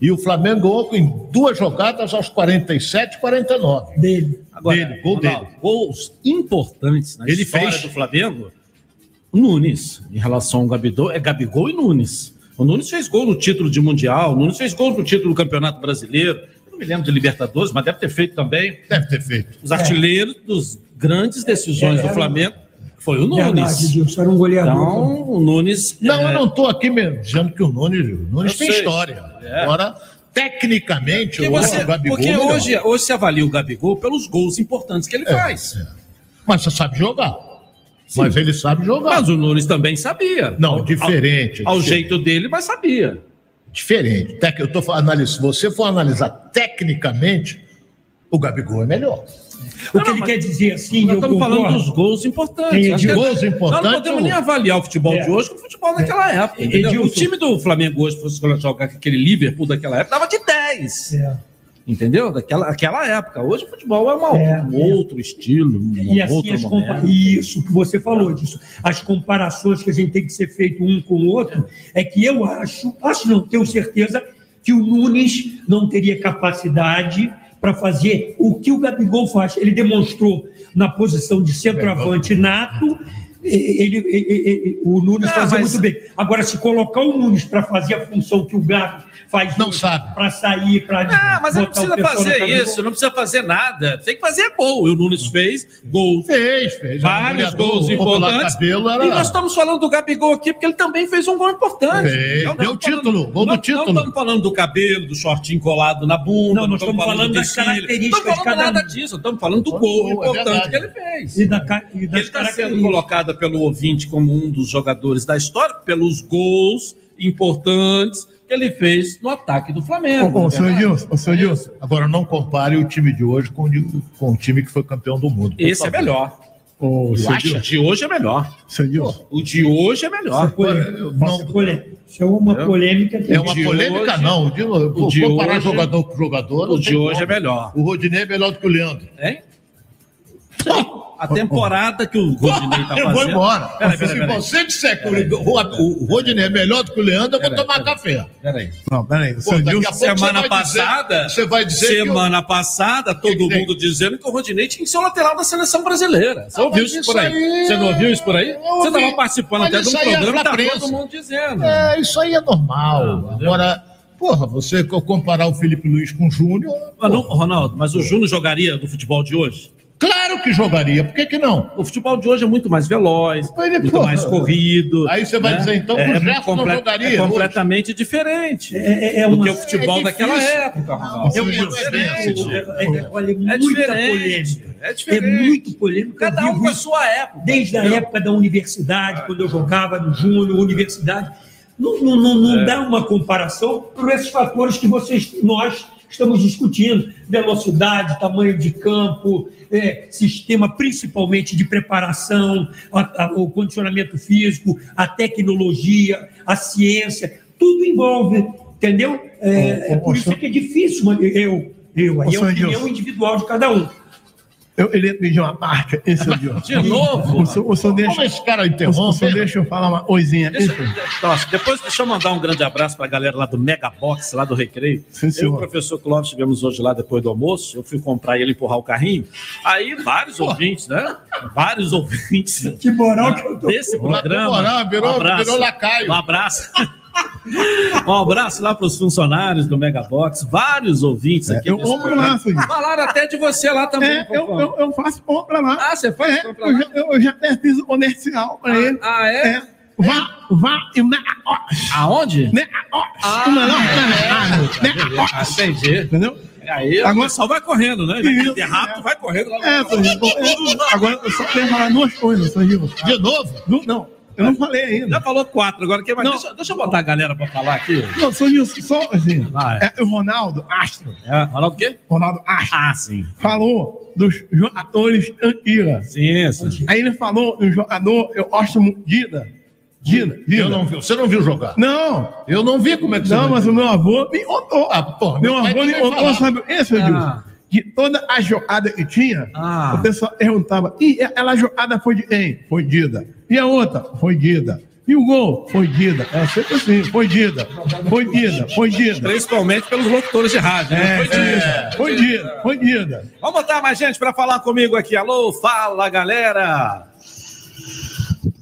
E o Flamengo ganhou em duas jogadas aos 47 e 49. Dele. Agora, dele, gol Ronaldo, dele. gols importantes na Ele história fez. do Flamengo. Nunes, em relação ao Gabigol, é Gabigol e Nunes. O Nunes fez gol no título de Mundial, o Nunes fez gol no título do Campeonato Brasileiro. Eu não me lembro de Libertadores, mas deve ter feito também. Deve ter feito. Os artilheiros dos grandes decisões É, do era- Flamengo foi o Verdade, Nunes. Edilson, era um goleador. Então, o Nunes. Não, é, eu não estou aqui mesmo dizendo que o Nunes, o Nunes Eu tem sei. história. É. Agora, tecnicamente, Porque, o você- Gabigol porque é melhor. hoje, hoje se avalia o Gabigol pelos gols importantes que ele É, faz. Mas você sabe jogar. Mas ele sabe jogar. Mas o Nunes também sabia. Não, Ao- diferente. Ao, ao diferente. jeito dele, mas sabia. Diferente. Eu tô analisando. Se você for analisar tecnicamente, o Gabigol é melhor. O que ele quer dizer assim, Nós eu estamos falando concordo. dos gols importantes. Tem Acho que- gols importantes, Nós não podemos nem avaliar o futebol É. de hoje com o futebol daquela época. entendeu? Edilson. O time do Flamengo hoje, se fosse jogar com aquele Liverpool daquela época, dava de 10. É. Entendeu? Daquela aquela época. Hoje o futebol é uma- É, um outro estilo, um E assim, outro as compa- momento. isso que você falou disso, as comparações que a gente tem que ser feito um com o outro, é que eu acho, acho não, tenho certeza que o Nunes não teria capacidade para fazer o que o Gabigol faz. Ele demonstrou na posição de centroavante nato, ele, ele- ele- o Nunes Ah, fazia mas- muito bem. Agora, se colocar o Nunes para fazer a função que o Gabi faz Não sabe. para sair, para Ah, mas não precisa fazer isso, não precisa fazer nada. Tem que fazer gol. E o Nunes fez gol. Fez, fez. Vários gols importantes. Cabelo era- E nós estamos falando do Gabigol aqui, porque ele também fez um gol importante. Fez, Não deu título, falando- gol do não- título. Não estamos falando do cabelo, do shortinho colado na bunda. Não, nós estamos falando do das características Não estamos falando nada disso. Estamos falando do gol é importante que ele fez. E, da, e Ele das está sendo colocado pelo ouvinte como um dos jogadores da história, pelos gols importantes, que ele fez no ataque do Flamengo. Ô, ô, senhor Edilson, ô, senhor Edilson, agora não compare o time de hoje com, o com o time que foi campeão do mundo. Esse é favor. melhor. Ô, Eu senhor acho que o de hoje é melhor. senhor Edilson, O de hoje é melhor. Isso é polêmica. Isso é uma polêmica. É uma polêmica, hoje- não. De, o de comparar hoje- jogador com jogador. O não de hoje como. é melhor. O Rodinei é melhor do que o Leandro. Hein? A temporada que o Rodinei tá [LAUGHS] eu fazendo. vou embora. Peraí, peraí, Se peraí. você disser que o, o, o Rodinei é melhor do que o Leandro, eu vou Peraí, tomar peraí. café. Peraí. Não, peraí. Pô, daqui a pouco semana você vai dizer- passada, você vai dizer que eu- semana passada, todo tem? mundo dizendo que o Rodinei tinha que ser o lateral da seleção brasileira. Você Ah, ouviu isso por aí? aí- Você não ouviu isso por aí? Eu Você estava participando Mas até de um é programa que tá todo mundo dizendo. É, isso aí é normal. Ah? Agora, porra, você comparar o Felipe Luiz com o Júnior. Mas não, Ronaldo, mas o Júnior jogaria no futebol de hoje? Claro que jogaria, por que, que não? O futebol de hoje é muito mais veloz, ele, muito porra, mais corrido. Aí você vai né? dizer, então, que o é, Gerson não comple- jogaria É hoje? completamente diferente É, é, é do uma- que o futebol é daquela época, Ronaldo. É uma- É diferente. é- é- olha, É muita diferente. polêmica. É É diferente. muito polêmica. Cada um com a sua época. Desde a época da universidade, quando eu jogava no Júnior, universidade. Não, não, não, não É. dá uma comparação por esses fatores que vocês, nós estamos discutindo: velocidade, tamanho de campo, é, sistema principalmente de preparação, a- a- o condicionamento físico, a tecnologia, a ciência, tudo envolve, entendeu? É, é por isso que é difícil, eu, eu, aí é a opinião individual de cada um. Eu, ele ia pedir uma parte, esse é o Diogo. De novo? O senhor, o senhor deixa, Como esse cara o interrompe? senhor deixa eu falar uma coisinha. Deixa, nossa, depois deixa eu mandar um grande abraço para a galera lá do Mega Box, lá do Recreio. Sim, eu e o professor Clóvis estivemos hoje lá depois do almoço. Eu fui comprar e ele empurrar o carrinho. Aí vários ouvintes, né? Vários ouvintes Que moral que eu tô. desse programa. moral, virou- um abraço, virou lacaio. Um abraço. Um abraço lá para os funcionários do Mega Box, vários ouvintes aqui. eu compro lá, filho. Falaram até de você lá também. É, eu, eu, eu faço compra lá. Ah, você faz É, compra eu, lá? já, eu, eu já até fiz o comercial pra ele. Ah, é? É. Vá, vá e Mega Aonde? Mega Ah, O melhor Mega Ah, entendi. Entendeu? Aí Agora- pessoal vai correndo, né? Vai Isso, ter rápido, vai correndo lá. É, Sr. É, Agora, eu só quero falar duas coisas, Sr. De novo? Não, não, eu não falei ainda. Já falou quatro, agora quem mais? Não. Deixa, deixa eu botar a galera pra falar aqui. Não, Sr. Gil, só assim. Vai. É, o Ronaldo Astro, É, Ronaldo o quê? Ronaldo Astro, Ah, sim. falou dos jogadores Anquila. Sim, sim. Aí ele falou do jogador, eu gosto muito, Dida. Dida, Dida. Eu não vi. Você não viu jogar? Não, Eu não vi como é que você não, não mas o meu avô me contou. Ah, porra, Meu avô me contou, sabe esse, Ah. Edilson? Que toda a jogada que tinha, Ah. o pessoal perguntava, e aquela jogada foi de quem? Foi Dida. E a outra? Foi Dida. E o gol? Foi Dida. É sempre assim, foi Dida. Foi Dida, foi Dida. Principalmente pelos locutores de rádio. né? É, Foi disso. é, foi Dida, foi Dida. Vamos botar mais gente pra falar comigo aqui. Alô, fala, galera.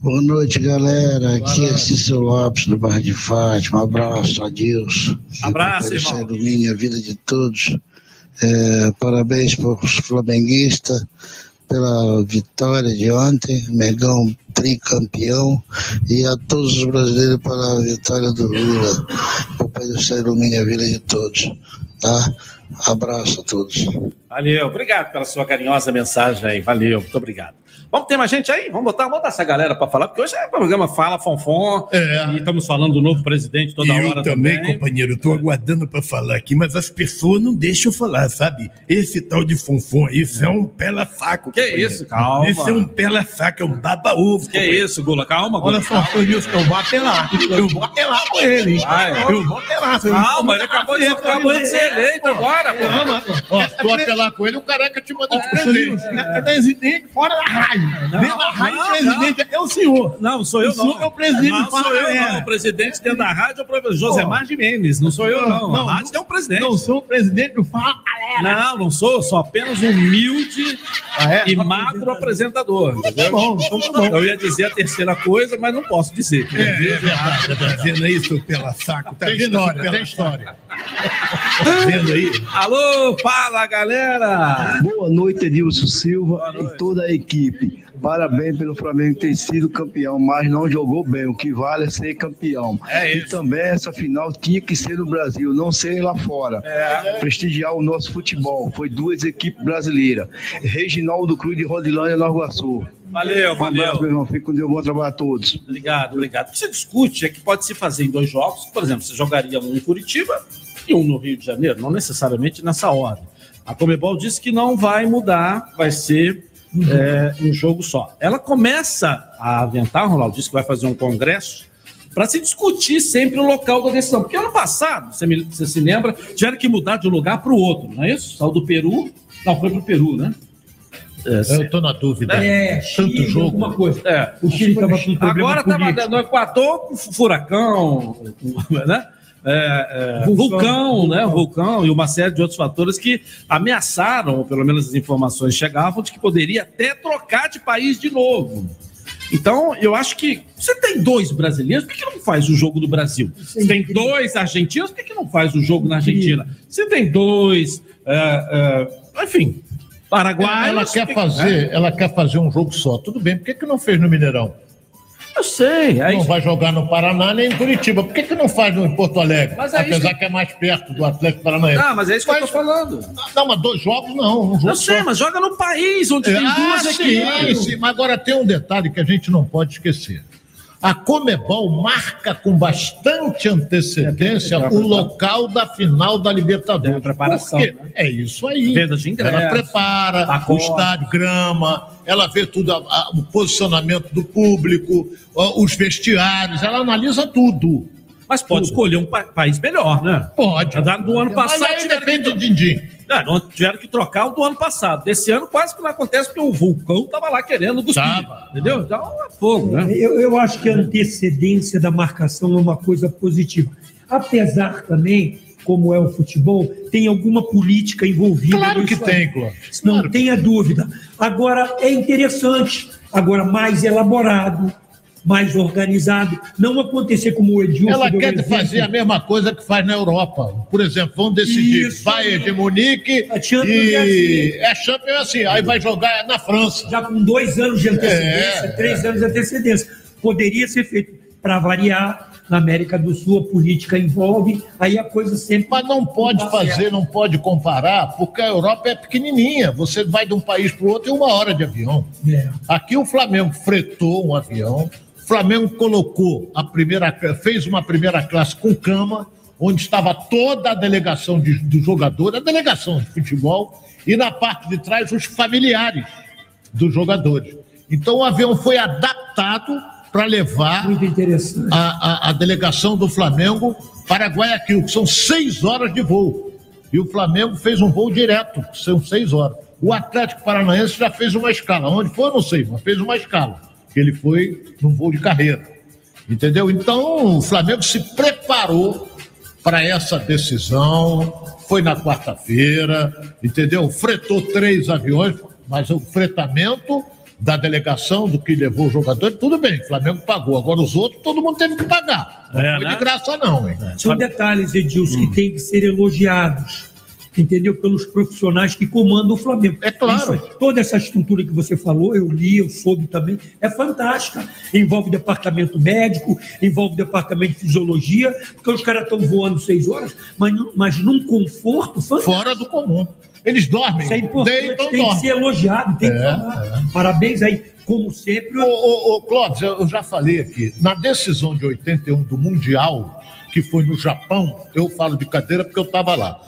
Boa noite, galera. Aqui é Cícero Lopes, do bairro de Fátima. Um abraço, Adilson. Abraço, irmão. Céu Domínio, a vida de todos. É, parabéns para os flamenguistas pela vitória de ontem. Megão tricampeão. E a todos os brasileiros pela vitória do Lula. O Pai do Céu ilumine a vida de todos. Tá? Abraço a todos. Valeu, obrigado pela sua carinhosa mensagem aí. Valeu, muito obrigado. Vamos ter mais gente aí? Vamos botar, vamos botar essa galera para falar, porque hoje é programa Fala Fonfon. É. E estamos falando do novo presidente toda eu hora também, também. companheiro, estou aguardando para falar aqui, mas as pessoas não deixam eu falar, sabe? Esse tal de Fonfon, isso é um pela-saco. Que companheiro. isso, calma. Esse é um pela-saco, é um baba-ovo. Que companheiro. isso, Gula? Calma, Gula. Olha só, seu Nilson, eu vou apelar. Eu vou apelar com ele, hein? Vai. Eu vou apelar. Calma, ele acabou de, acabou de ser eleito agora. Calma. Se tu apelar com ele, o careca te manda de Seu presente. Nilson, É presidente fora da rádio. Dentro da rádio, não, presidente é o senhor. Não, sou eu O senhor não. é o presidente Não Fala sou eu Galera. não. O presidente dentro da rádio é o professor Josemar Jimenez. Não sou eu não. Não, A rádio tem um presidente. Não sou o presidente do Fala Não, não sou. Sou apenas um humilde Ah, é? e magro apresentador. Entendeu? Tá bom, então tá bom. Eu ia dizer a terceira coisa, mas não posso dizer. É, é, tá vendo aí, seu pela saco? Tá Tem vendo história, seu tem pela história. Tá vendo aí? Alô, fala galera! Boa noite, Edilson Silva e toda a equipe. Parabéns pelo Flamengo ter sido campeão, mas não jogou bem. O que vale é ser campeão. É e também essa final tinha que ser no Brasil, não ser lá fora. É. Prestigiar o nosso futebol. Foi duas equipes brasileiras. Reginaldo Cruz de Rodilândia, Nova Iguaçu. Valeu, Um valeu. abraço, meu irmão. Fique com Deus. Bom trabalho a todos. Obrigado, obrigado. O que você discute é que pode se fazer em dois jogos. Por exemplo, você jogaria um em Curitiba e um no Rio de Janeiro, não necessariamente nessa ordem. A Comebol disse que não vai mudar, vai ser é, um jogo só. Ela começa a aventar, Ronaldo disse que vai fazer um congresso para se discutir sempre o local da decisão. Porque ano passado, você, me- você se lembra, tiveram que mudar de um lugar para o outro, não é isso? Saiu do Peru, não, foi para o Peru, né? Eu estou na dúvida. É, Tanto Chile, jogo. alguma coisa. É. O Chile estava com problema Agora estava no Equador com furacão, [LAUGHS] né? É, é, Vulcão. vulcão, né? Vulcão e uma série de outros fatores que ameaçaram, ou pelo menos as informações chegavam, de que poderia até trocar de país de novo. Então, eu acho que você tem dois brasileiros, por que, não faz o jogo do Brasil? Você tem dois argentinos, por que, não faz o jogo na Argentina? Você tem dois, é, é, enfim, paraguaios. Ela por quer que- fazer, ela quer fazer um jogo só. Tudo bem. Por que, que não fez no Mineirão? Eu sei. Aí... Não vai jogar no Paraná nem em Curitiba. Por que, que não faz no em Porto Alegre? Mas é Apesar que- que... é mais perto do Atlético Paranaense. Ah, mas é isso que eu tô falando. Não, mas dois jogos não. Um jogo Eu sei, só. mas joga no país onde tem ah, duas sim, equipes. sim, mas agora tem um detalhe que a gente não pode esquecer. A Comebol marca com bastante antecedência o local da final da Libertadores. preparação, Por quê? É isso aí. Venda de Ela prepara o estádio, grama, ela vê tudo, a- a- o posicionamento do público, ó, os vestiários, ela analisa tudo. Mas pode escolher um pa- país melhor, né? Pode. Do ano Mas passado. aí tiveram depende que- de Dindim. Ah, não, tiveram que trocar o do ano passado. Desse ano quase que não acontece, porque o vulcão estava lá querendo cuspir. Entendeu? Então é fogo, né? Eu, eu acho que a antecedência da marcação é uma coisa positiva. Apesar também, como é o futebol, tem alguma política envolvida. Claro que tem, aí. Cláudio. Não tenha dúvida. Agora, é interessante, agora mais elaborado, mais organizado. Não acontecer como o Edilson. Ela quer fazer a mesma coisa que faz na Europa. Por exemplo, vão decidir Isso. Bayern de Munique Champions e é assim. é Champions é assim, aí vai jogar na França. Já com dois anos de antecedência, É, três anos de antecedência. Poderia ser feito. Para variar, na América do Sul a política envolve, aí a coisa sempre. Mas não pode fazer, não pode comparar, porque a Europa é pequenininha. Você vai de um país para o outro em uma hora de avião. É. Aqui o Flamengo fretou um avião, Flamengo colocou a primeira, fez uma primeira classe com cama, onde estava toda a delegação de, do jogador, a delegação de futebol, e na parte de trás os familiares dos jogadores. Então o avião foi adaptado para levar a, a, a delegação do Flamengo para Guayaquil, que são seis horas de voo. E o Flamengo fez um voo direto, que são seis horas. O Atlético Paranaense já fez uma escala. Onde foi, não sei, mas fez uma escala. Ele foi num voo de carreira. Entendeu? Então, o Flamengo se preparou para essa decisão, foi na quarta-feira, entendeu? Fretou três aviões, mas o fretamento da delegação, do que levou o jogador, tudo bem, o Flamengo pagou. Agora os outros, todo mundo teve que pagar. Não É, foi né? de graça, não, hein? São detalhes, Edilson, Hum. que têm que ser elogiados, entendeu? Pelos profissionais que comandam o Flamengo. É claro. toda essa estrutura que você falou, eu li, eu soube também, é fantástica. Envolve departamento médico, envolve departamento de fisiologia, porque os caras estão voando seis horas, mas, num- mas num conforto fantástico. Fora do comum. Eles dormem, Isso é importante, deitam, tem que dormem. ser elogiado, tem que É, falar. Parabéns aí, como sempre. Ô, ô, ô, Clóvis, eu já falei aqui, na decisão de 81 do Mundial, que foi no Japão, eu falo de cadeira porque eu estava lá.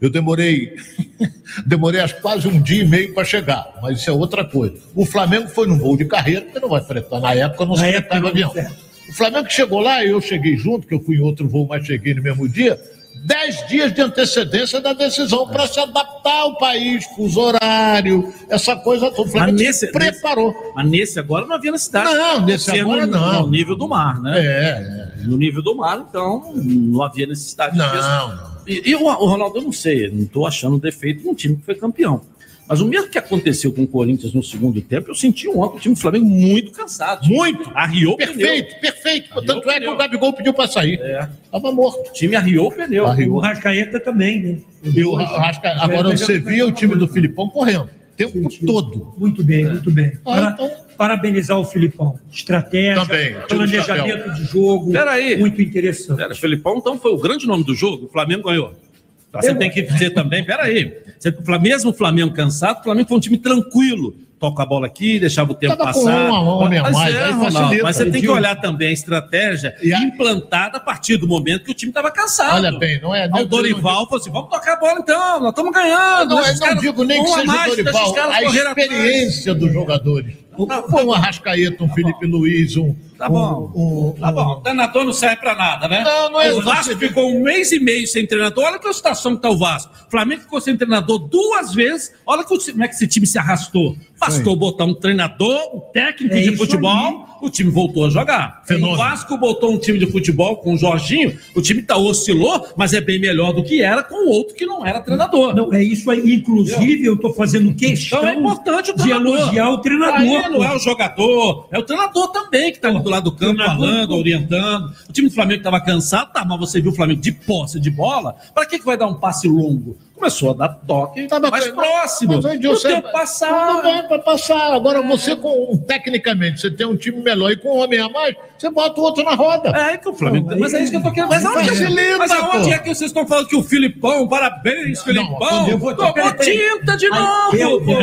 Eu demorei, [LAUGHS] demorei acho, quase um dia e meio para chegar, mas isso é outra coisa. O Flamengo foi num voo de carreira, porque não vai fretar. Na época não se Na fretava época avião. O Flamengo chegou lá, eu cheguei junto, que eu fui em outro voo, mas cheguei no mesmo dia. Dez dias de antecedência da decisão para se adaptar ao país, fuso horário, essa coisa toda. O Flamengo Mas se nesse- preparou. Mas nesse agora não havia necessidade. Não, nesse agora no, não. No nível do mar, né? É, No nível do mar, então, não havia necessidade Não, não. E, e o, o Ronaldo, eu não sei, não estou achando defeito num time que foi campeão. Mas o mesmo que aconteceu com o Corinthians no segundo tempo, eu senti ontem o time do Flamengo muito cansado. Muito. Arriou Perfeito, pneu. perfeito. Arriou Tanto é que o Gabigol pediu para sair. É. Tava morto. O time arriou o pneu. Arriou. O Rascaeta também, né? E o Rasca- agora você via o time do Filipão correndo. O tempo todo. Muito bem, muito bem. Ah, Para- Parabenizar o Filipão. Estratégia, Também, planejamento de jogo. Peraí. Muito interessante. Pera, Felipão, então foi o grande nome do jogo. O Flamengo ganhou. Tá, Você Eu- tem que dizer também, peraí. Você- Mesmo o Flamengo cansado, o Flamengo foi um time tranquilo. Toca a bola aqui, deixava o tempo Tava passar. um a Mas mais, é, aí Ronaldo, mas você tem que olhar também a estratégia implantada a partir do momento que o time estava cansado. Olha bem, não é- Aí O Dorival falou assim: vamos tocar a bola então, nós estamos ganhando. Não, não caras- digo nem que seja mais, o Dorival, a correr atrás. experiência dos jogadores. Foi um Arrascaeta, um Felipe Luiz, um. Tá bom. tá bom. O treinador não serve pra nada, né? Não, não é o Vasco ficou um mês e meio sem treinador. Olha que situação que tá o Vasco. O Flamengo ficou sem treinador duas vezes. Olha que o- como é que esse time se arrastou. Bastou botar um treinador, um técnico É de futebol, o time voltou a jogar. Fenômeno. O Vasco botou um time de futebol com o Jorginho, o time tá oscilou, mas é bem melhor do que era com o outro que não era treinador. Não, é isso aí. Inclusive, eu estou fazendo questão Então é importante o de elogiar o treinador. Aí não é o jogador, é o treinador também que está do lado do campo falando, orientando. O time do Flamengo estava cansado, tá, mas você viu o Flamengo de posse de bola, para que, que vai dar um passe longo? Começou a dar toque mais próximo. Mas, Edil, o você- tempo passar. Tudo bem, vai passar. Agora, você, com tecnicamente, você tem um time melhor e com um homem a mais, você bota o outro na roda. É que o Flamengo. Mas é isso que eu tô querendo. Mas aonde, Facilita, mas aonde é que vocês estão falando que o Filipão, parabéns, Filipão, eu vou- tomou peraí, peraí. tinta de novo, eu- pô. eu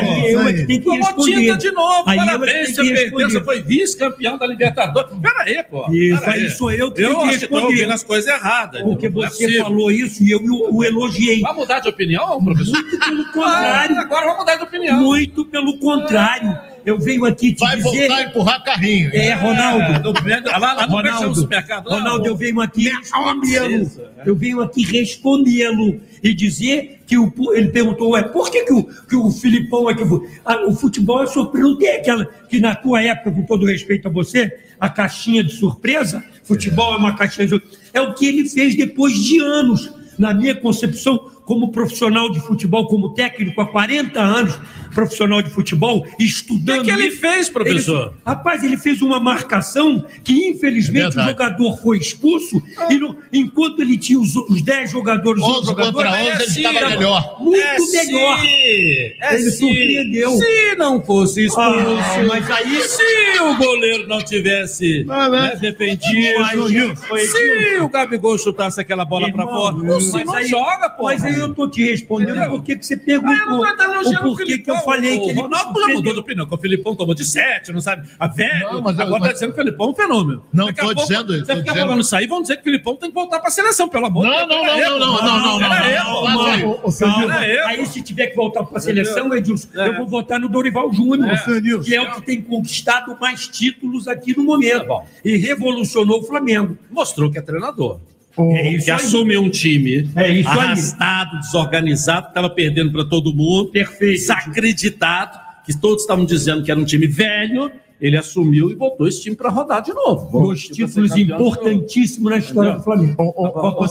é Tomou responder. tinta de novo, eu é parabéns, você perdeu, responder. você foi vice-campeão da Libertadores. Pera aí, pô. Isso, pera aí sou eu que eu tenho que acho que tô responder. ouvindo as coisas erradas. Porque não é você falou isso e eu o, o elogiei. Vai mudar de opinião, professor? Muito pelo contrário. Ah, agora vamos mudar de opinião. Muito pelo contrário. Eu venho aqui te Vai dizer... voltar a empurrar carrinho. É, Ronaldo. do- lá- lá no Peixão Supermercado, lá, Ronaldo, o- eu venho aqui respondê-lo. Isso, Eu venho aqui respondê-lo e dizer que o, ele perguntou, ué, por que, que, o, que o Filipão é que o- ah, o futebol é surpresa? Não tem aquela que na tua época, com todo respeito a você, a caixinha de surpresa? Futebol é uma caixinha de surpresa. É o que ele fez depois de anos. Na minha concepção, como profissional de futebol, como técnico há 40 anos, profissional de futebol, estudando. O que que ele fez, professor? ele- rapaz, ele fez uma marcação que, infelizmente, É o jogador foi expulso e não- enquanto ele tinha os, os 10 jogadores, os 11 jogadores, contra 11, ele estava melhor. Muito É melhor. é ele surpreendeu. Se não fosse expulso, Ah, mas aí- se o goleiro não tivesse Mas, né, mas- defendido, Mas, foi se o Gabigol chutasse aquela bola Irmão, fora, o não joga, pô. Mas aí eu tô te respondendo por que que você perguntou Ah, tô o porquê que eu falei o que ele Ronaldo já mudou de opinião, que o Filipão tomou de 7, não sabe? A velho. Não, mas agora mas- tá dizendo que o Filipão é um fenômeno. Não, a pouco, dizendo isso, Você tô fica dizendo. falando isso aí, vão dizer que o Filipão tem que voltar pra seleção, pelo amor de Não, Deus. não, não, não, pô. não, não, não, aí, não, não, não, aí, se tiver que voltar para a seleção, Edilson, É. eu vou votar no Dorival Júnior, É. que é o que tem conquistado mais títulos aqui no momento. Tá. E revolucionou o Flamengo. Mostrou que é treinador. É isso que aí. assumiu um time É isso aí. arrastado, desorganizado, estava perdendo para todo mundo, Perfeito. desacreditado, que todos estavam dizendo que era um time velho. Ele assumiu e botou esse time para rodar de novo. Dois títulos importantíssimos na história do Flamengo.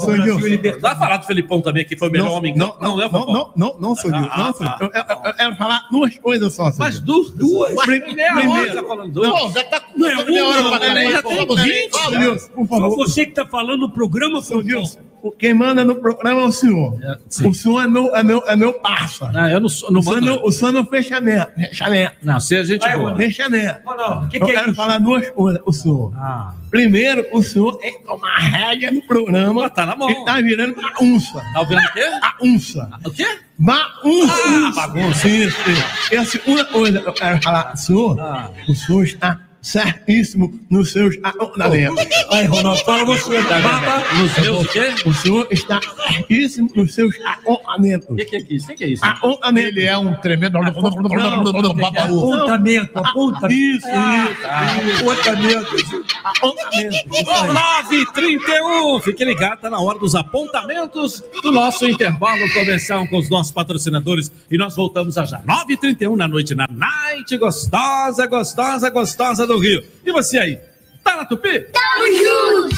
Brasil e Libertadores. Vai falar do Felipão também, que foi o melhor homem. Não, não, é, não, Fofão? não, não, não, sou eu, Ah, não, sou eu. ah, Eu- eu- quero falar duas coisas só. senhor Mas duas. Primeiro- tá falando duas. Não, já tá Não é com meia hora uma, já tem Pô, peraí, 20, fala, Senhor Edilson, por favor. você que está falando no programa, Senhor Fofão. Quem manda no programa é o senhor. É. O senhor é meu, é meu, é meu parça. Não, eu não sou. Não O senhor mando. não, o senhor não fecha neto. Fecha neto. Não, se a gente. Vai, boa. Fecha neto. Ronaldo, o que, Eu que é quero isso? falar duas coisas, o senhor. Ah, Primeiro, o senhor tem que tomar a rédea no programa. tá na mão. Ele tá virando bagunça. Tá ouvindo o quê? Bagunça. O quê? Bagunça. Ah, bagunça. Isso, isso. E a segunda coisa que eu quero falar, senhor, Ah. o senhor está certíssimo nos seus apontamentos. [LAUGHS] Aí, Ronaldo, fala você. Tá, Baba. Nos meus o quê? O senhor está certíssimo nos seus apontamentos. O que, que é isso? O que, que é isso? Apontamentos. Ele é um tremendo babaú. Apontamento, apontamento. Isso, isso. Apontamento. Apontamento. Isso aí. 9h31. Fique ligado, tá na hora dos apontamentos do nosso intervalo comercial com os nossos patrocinadores. E nós voltamos já já. 9h31 na noite, na Night Gostosa, Gostosa, Gostosa do Rio. E você aí? Tá na Tupi? Tamo junto!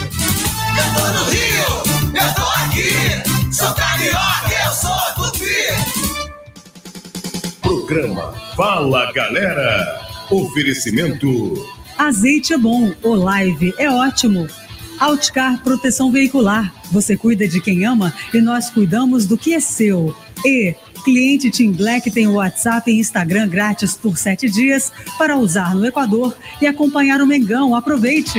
Eu tô no Rio, eu tô aqui. Sou carioca, eu sou tupi. Programa Fala Galera. Oferecimento Azeite é bom, o live é ótimo. Outcar Proteção Veicular. Você cuida de quem ama e nós cuidamos do que é seu. E cliente Team Black tem WhatsApp e Instagram grátis por sete dias para usar no Equador e acompanhar o Mengão. Aproveite!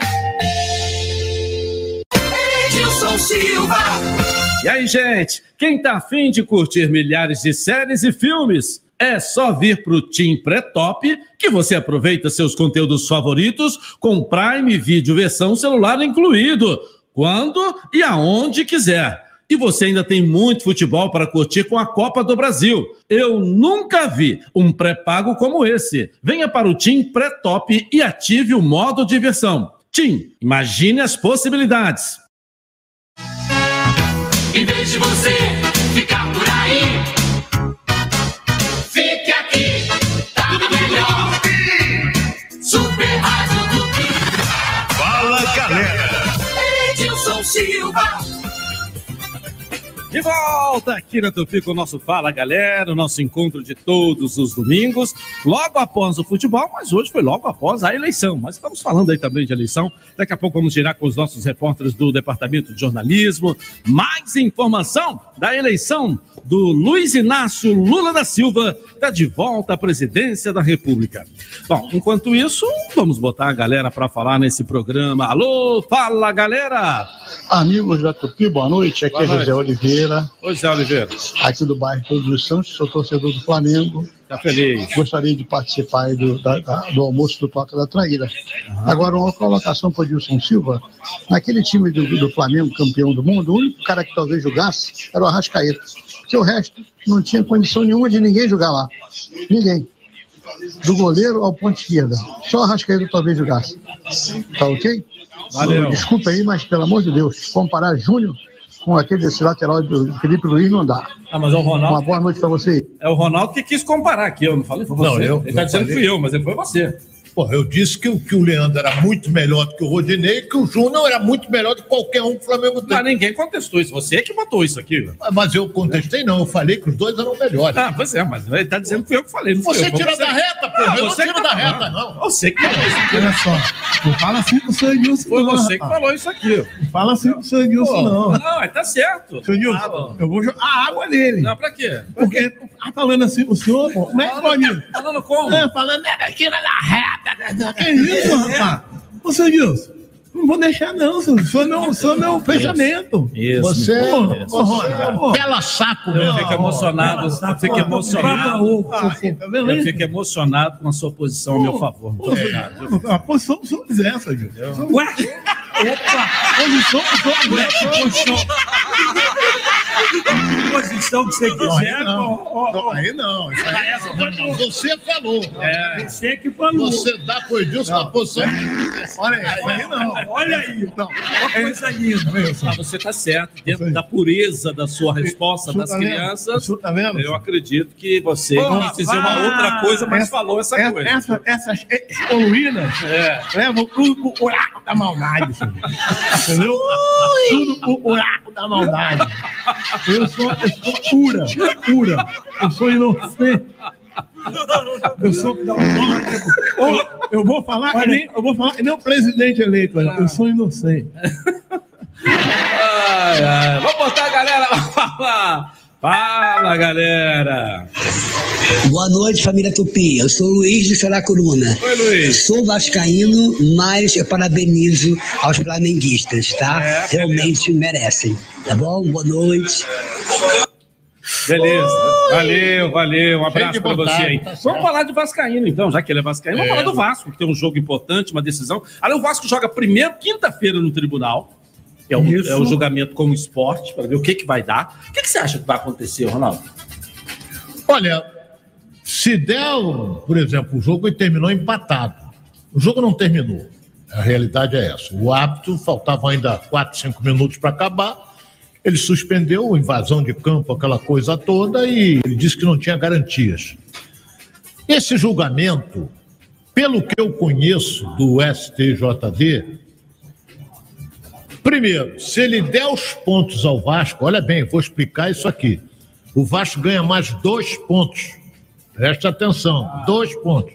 Silva. E aí, gente, quem tá afim de curtir milhares de séries e filmes? É só vir pro Team Pré-Top que você aproveita seus conteúdos favoritos com Prime Video versão celular incluído, quando e aonde quiser. E você ainda tem muito futebol para curtir com a Copa do Brasil. Eu nunca vi um pré-pago como esse. Venha para o Team Pré-Top e ative o modo diversão. Team, imagine as possibilidades. Em vez de você ficar por aí, fique aqui, tá melhor. Super Rádio Tupi. Fala galera. Edilson Silva. De volta aqui na Tupi com o nosso Fala Galera, o nosso encontro de todos os domingos, logo após o futebol, mas hoje foi logo após a eleição. Mas estamos falando aí também de eleição. Daqui a pouco vamos girar com os nossos repórteres do Departamento de Jornalismo. Mais informação da eleição do Luiz Inácio Lula da Silva, está de volta à presidência da República. Bom, enquanto isso, vamos botar a galera para falar nesse programa. Alô, fala galera! Amigos da Tupi, boa noite. Aqui Boa é José noite. Oliveira. Oi, Zé Oliveira. Aqui do bairro Todos os Santos, sou torcedor do Flamengo. Tá feliz. Gostaria de participar do, da- do almoço do Toca da Traíra. Agora, uma colocação para o Dilson Silva. Naquele time do, do Flamengo, campeão do mundo, o único cara que talvez jogasse era o Arrascaeta. Porque o resto não tinha condição nenhuma de ninguém jogar lá. Ninguém. Do goleiro ao ponto esquerda. Só o Arrascaeta talvez jogasse. Tá ok? Valeu. Desculpa aí, mas pelo amor de Deus, comparar Júnior com aquele desse lateral do Felipe Luiz não dá. Ah, mas é o Ronaldo. Uma boa noite para você. É o Ronaldo que quis comparar aqui, eu não falei, foi você. Não, eu- Ele tá eu dizendo que fui eu, mas ele foi você. Pô, eu disse que, o- que o Leandro era muito melhor do que o Rodinei e que o Júnior era muito melhor do que qualquer um que o Flamengo tem. Mas ninguém contestou isso. Você é que botou isso aqui. velho. Mas eu contestei, não. Eu falei que os dois eram melhores. Ah, pois é, mas ele tá dizendo que fui eu que falei. Você eu, foi tira da reta, porra. Eu não você tiro que da tá reta, não. Você que falou isso aqui. Olha só, não fala assim com o seu Edilson. Foi não, você que rapaz. falou isso aqui. Não fala assim com o seu Edilson, Pô, não. Não, tá certo. Seu Edilson, eu vou jogar água nele. Não, pra quê? Porque tá falando assim o senhor, pô. Como é que pode? Falando como? É, falando, é, tira da reta. Que isso, rapaz? Ô, seu não vou deixar não, senhor. Sou meu, sou meu fechamento. Isso. Você, pô. pela saco Eu fico emocionado, eu fico emocionado. Ah, tá Eu isso? fico emocionado com a sua posição a meu favor. Muito obrigado. A posição senhores é essa, Edilson. Ué? Opa, posição senhores é essa. Posição. Posição que você Não, quiser. aí não. ó, Não, aí não. Isso aí, você falou. Você que falou. Você dá pro Edilson na posição. Olha aí, aí não. Olha aí. Não. Olha coisa linda. Ah, você está certo, dentro da pureza da sua resposta das tá crianças. tá? Eu acredito que você quis dizer uma outra coisa, mas essa- falou essa essa- coisa. essa- essas poluínas É. levam tudo pro buraco da maldade, entendeu? Tudo pro buraco da maldade. Eu sou, eu sou pura, pura. Eu sou inocente. Eu sou. Eu vou falar que nem, eu vou falar nem o presidente eleito. olha. Eu sou inocente. Ai, ai. Vamos botar a galera pra falar. Fala, galera. Boa noite, família Tupi. Eu sou o Luiz de Saracuruna. Oi, Luiz. Sou vascaíno, mas eu parabenizo aos flamenguistas, tá? É, Realmente merecem. Tá bom? Boa noite. Beleza. Valeu, valeu. Um abraço pra você aí. tá. Vamos falar de Vascaíno, então, já que ele é Vascaíno. Vamos É. falar do Vasco, que tem um jogo importante, uma decisão. Ali o Vasco joga primeiro, quinta-feira, no tribunal. É o, Isso. é o julgamento como esporte, para ver o que, que vai dar. O que, que você acha que vai acontecer, Ronaldo? Olha, se der, por exemplo, o jogo terminou empatado. O jogo não terminou. A realidade é essa. O hábito, faltavam ainda 4, 5 minutos para acabar. Ele suspendeu a invasão de campo, aquela coisa toda, e disse que não tinha garantias. Esse julgamento, pelo que eu conheço do STJD, primeiro, se ele der os pontos ao Vasco, olha bem, vou explicar isso aqui. O Vasco ganha mais dois pontos. Preste atenção, dois pontos.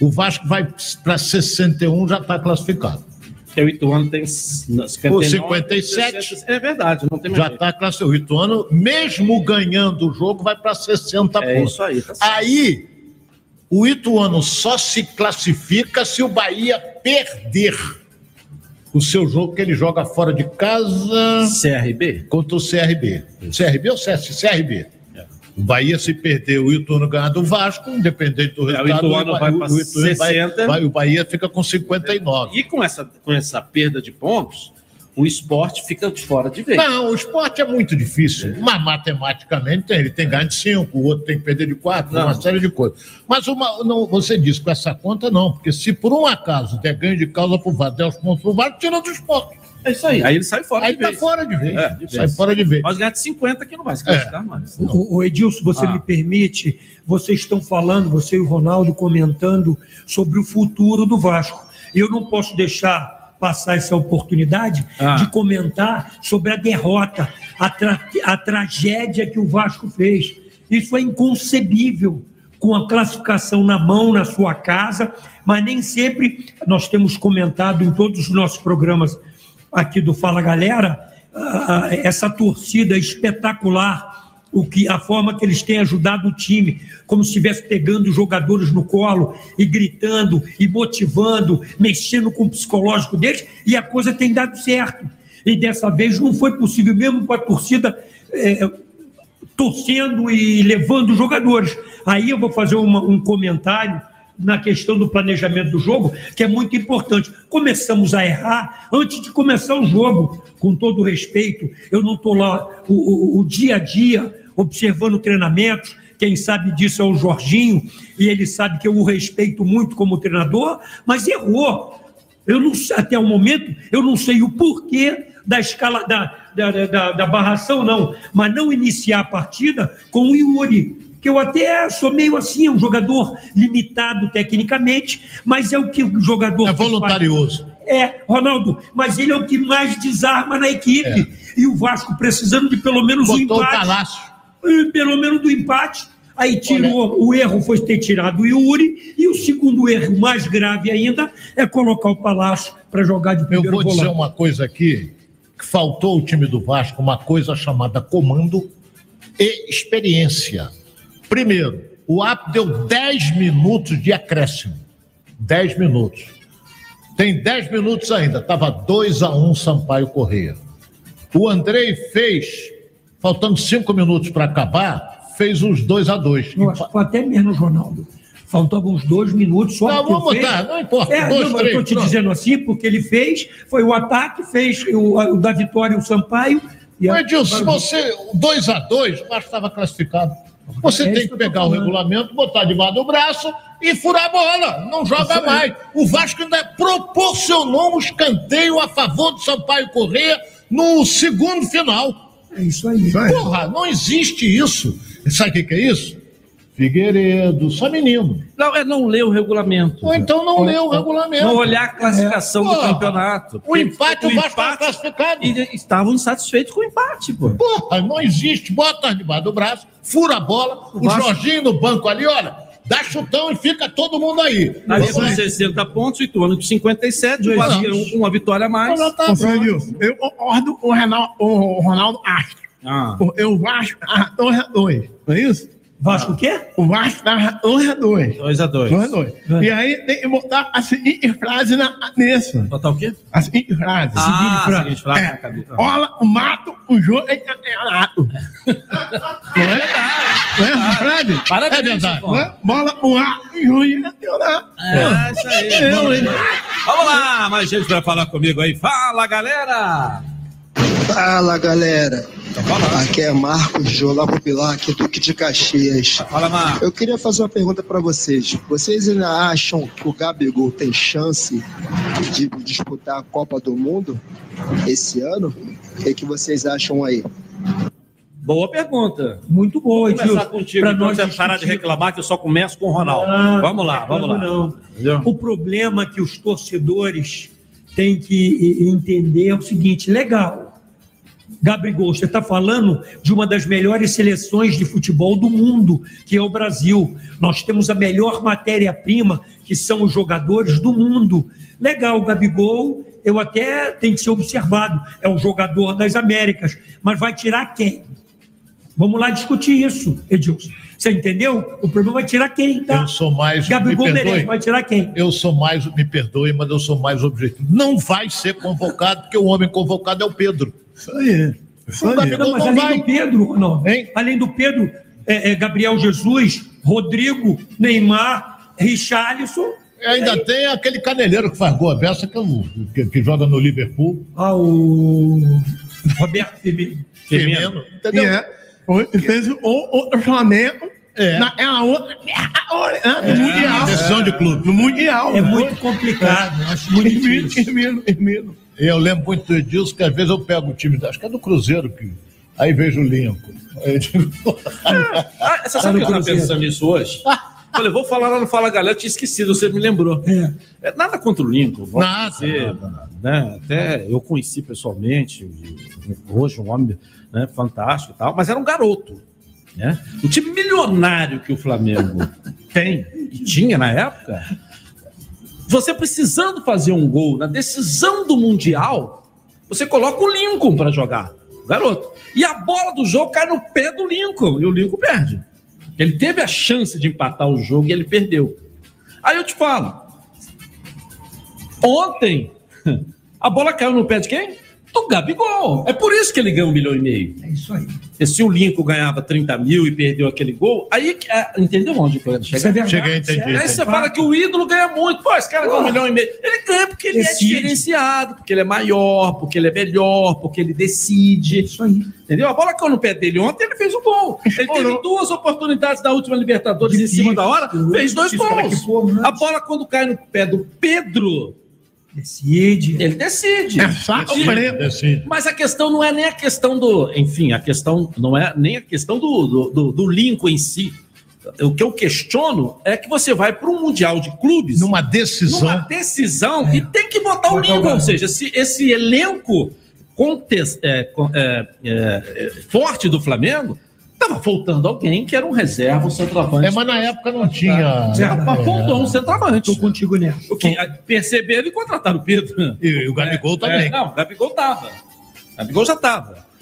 O Vasco vai para 61, já está classificado. Porque o Ituano tem 59, O 57. É verdade, não tem mais Já está classificado. O Ituano, mesmo ganhando o jogo, vai para 60 É pontos. isso aí, tá. Aí, o Ituano só se classifica se o Bahia perder o seu jogo que ele joga fora de casa. CRB? Contra o CRB. CRB ou CS? CRB. O Bahia, se perder o Ituano ganhar do Vasco, independente do É, o resultado, Ituano vai pra o Ituano vai- 60. vai- o Bahia fica com 59. E com essa, com essa perda de pontos, o esporte fica de fora de vez. Não, o esporte é muito difícil. Mas matematicamente tem, ele tem ganho de 5, o outro tem que perder de 4, Não. uma série de coisas. Mas uma, não, você disse com essa conta, não, porque se por um acaso der ganho de causa pro VAR, der os pontos pro VAR, tira do esporte. É isso aí. Aí ele sai fora Aí de tá vez. fora de vez. É, de sai vez. fora de vez. Mas ganhar de 50 que não vai se É. classificar mais. O, o Edilson, você Ah. me permite, vocês estão falando, você e o Ronaldo comentando sobre o futuro do Vasco. Eu não posso deixar passar essa oportunidade Ah. de comentar sobre a derrota, a, tra- a tragédia que o Vasco fez. Isso é inconcebível com a classificação na mão, na sua casa, mas nem sempre nós temos comentado em todos os nossos programas aqui do Fala Galera, ah, essa torcida espetacular, o que a forma que eles têm ajudado o time, como se estivesse pegando os jogadores no colo e gritando e motivando, mexendo com o psicológico deles, e a coisa tem dado certo. E dessa vez não foi possível, mesmo com a torcida eh, torcendo e levando os jogadores. Aí eu vou fazer uma- um comentário na questão do planejamento do jogo, que é muito importante. Começamos a errar antes de começar o jogo, com todo respeito. Eu não estou lá o, o- o dia a dia observando treinamentos. Quem sabe disso é o Jorginho, e ele sabe que eu o respeito muito como treinador, mas errou. Eu não sei- até o momento, eu não sei o porquê da escala da, da, da, da barração, não, mas não iniciar a partida com o Yuri, que eu até sou meio assim, é um jogador limitado tecnicamente, mas é o que o jogador. É voluntarioso. É, Ronaldo, mas ele é o que mais desarma na equipe. E o Vasco precisando de pelo menos um Botou o empate. Eh, Pelo menos do empate. Aí tirou, o erro foi ter tirado o Yuri, e o segundo erro, mais grave ainda, é colocar o Palácio para jogar de Eu primeiro vou dizer volante. uma coisa aqui, que faltou ao time do Vasco uma coisa chamada comando e experiência. Primeiro, o AP deu 10 minutos de acréscimo. 10 minutos. Tem 10 minutos ainda. Estava 2 a 1 Sampaio Correia. O Andrei fez, faltando 5 minutos para acabar, fez os 2 a 2 Eu acho que foi até menos, Ronaldo. Faltavam uns dois minutos só. Não, vamos fez- botar, não importa, É, dois, não, três, eu estou te dizendo assim, porque ele fez, foi o ataque, fez o, o da vitória o Sampaio. E a- Edilson, se você, 2 a 2 o Vasco estava classificado. Você É tem que pegar o regulamento, botar debaixo do braço e furar a bola. Não joga mais. O Vasco ainda proporcionou um escanteio a favor do Sampaio Corrêa no segundo final. É isso aí. Porra, não existe isso. Sabe o que, que é isso? Figueiredo, só menino. Não, é não ler o regulamento. Ou então não ler o regulamento. Não olhar a classificação do Porra, campeonato. O empate, o, Vasco está empate- classificado. E estavam insatisfeitos com o empate, pô. Porra, não existe. Bota debaixo do braço, fura a bola, o, Vasco- Jorginho no banco ali, olha, dá chutão e fica todo mundo aí. Ali com 60 pontos, o Ituano com 57, o Vasco uma vitória a mais. Olha, tá eu concordo com o Ronaldo, o Ronaldo Astro. Ah. Eu Vasco tava 2 a 2 não é isso? Vasco o quê? O Vasco tava 2 a 2 2 a 2 2 a 2 E aí tem que botar a seguinte frase na, nessa. Botar o quê? A seguinte frase. Ah, seguinte frase. seguinte frase É, cabeça. Rola o mato, o jogo é campeonato. [LAUGHS] Não é? Não é essa frase? Parabéns, é verdade. É? Bola o ar, o jogo é campeonato. É, isso aí. Hein? Vamos lá, mais gente vai falar comigo aí. Fala, galera! Fala galera, aqui é Marcos de Olavo Bilac, Duque de Caxias. Fala, Marcos. Eu queria fazer uma pergunta para vocês. Vocês ainda acham que o Gabigol tem chance de disputar a Copa do Mundo esse ano? O que, que vocês acham aí? Boa pergunta. Muito boa, Vou começar contigo, Pra então nós você parar de reclamar que eu só começo com o Ronaldo. Ah, vamos lá, vamos lá. não. O problema que os torcedores têm que entender é o seguinte: legal, Gabigol, você está falando de uma das melhores seleções de futebol do mundo, que é o Brasil. Nós temos a melhor matéria-prima, que são os jogadores do mundo. Legal, Gabigol, eu até tenho que ser observado, é um jogador das Américas, mas vai tirar quem? Vamos lá discutir isso, Edilson. Você entendeu? O problema vai tirar quem, tá? Eu sou mais. Gabigol me merece, perdoe, vai tirar quem? Eu sou mais, me perdoe, mas eu sou mais objetivo. Não vai ser convocado, porque o homem convocado é o Pedro. Isso aí. Isso O aí. Gabigol Não, mas além vai. do Pedro, não. Além do Pedro, é, é Gabriel Jesus, Rodrigo, Neymar, Richarlison. Ainda tem aquele caneleiro que faz gol a beça, que, é que, que joga no Liverpool. Ah, o Roberto Firmino. Firmino. Entendeu? é, o- fez o outro Flamengo. É. Na, é a outra. É, É, no Mundial. decisão de clube. No Mundial. É muito complicado, acho muito difícil. Firmino, Firmino. Eu lembro muito Edilson, que às vezes eu pego o time, acho que é do Cruzeiro, que, aí vejo o Lincoln. Aí eu digo, [LAUGHS] Ah, você sabe que eu estava pensando nisso hoje? Falei, vou falar lá no Fala Galera, eu tinha esquecido, você me lembrou. É, nada contra o Lincoln. volto a Nada, dizer, né, até eu conheci pessoalmente, hoje um homem né, fantástico e tal, mas era um garoto. Né? O time milionário que o Flamengo [LAUGHS] tem, e tinha na época, você precisando fazer um gol na decisão do Mundial, você coloca o Lincoln para jogar, garoto. E a bola do jogo cai no pé do Lincoln, e o Lincoln perde. Ele teve a chance de empatar o jogo e ele perdeu. Aí eu te falo, ontem [LAUGHS] a bola caiu no pé de quem? Do Gabigol. É por isso que ele ganhou um milhão e meio. É isso aí. E se o Lincoln ganhava 30 mil e perdeu aquele gol, aí que- é, entendeu onde que eu ia chegar? É. Cheguei, entendi. Aí entendi. você fala que o ídolo ganha muito. Pô, esse cara ganha um milhão e meio. Ele ganha porque ele é Decide. diferenciado, porque ele é maior, porque ele é melhor, porque ele decide. Isso aí. Entendeu? A bola caiu no pé dele ontem, ele fez o gol. Ele teve duas oportunidades da última Libertadores em cima da hora, fez dois gols. né? A bola, quando cai no pé do Pedro, Decide. ele decide. É saco Decide. Mas a questão não é nem a questão do. Enfim, a questão não é nem a questão do, do, do, do Lincoln em si. O que eu questiono é que você vai para um Mundial de Clubes. Numa decisão. Numa decisão e tem que botar o Lincoln. Ou seja, esse, esse elenco contes- é, con- é, é, é, forte do Flamengo estava faltando alguém que era um reserva, um centroavante. É, mas na época não tinha. Já apontou um centroavante. Estou contigo nessa. O que ah, perceberam e contrataram o Pedro. E o Gabigol também. É, não, o Gabigol tava. O Gabigol já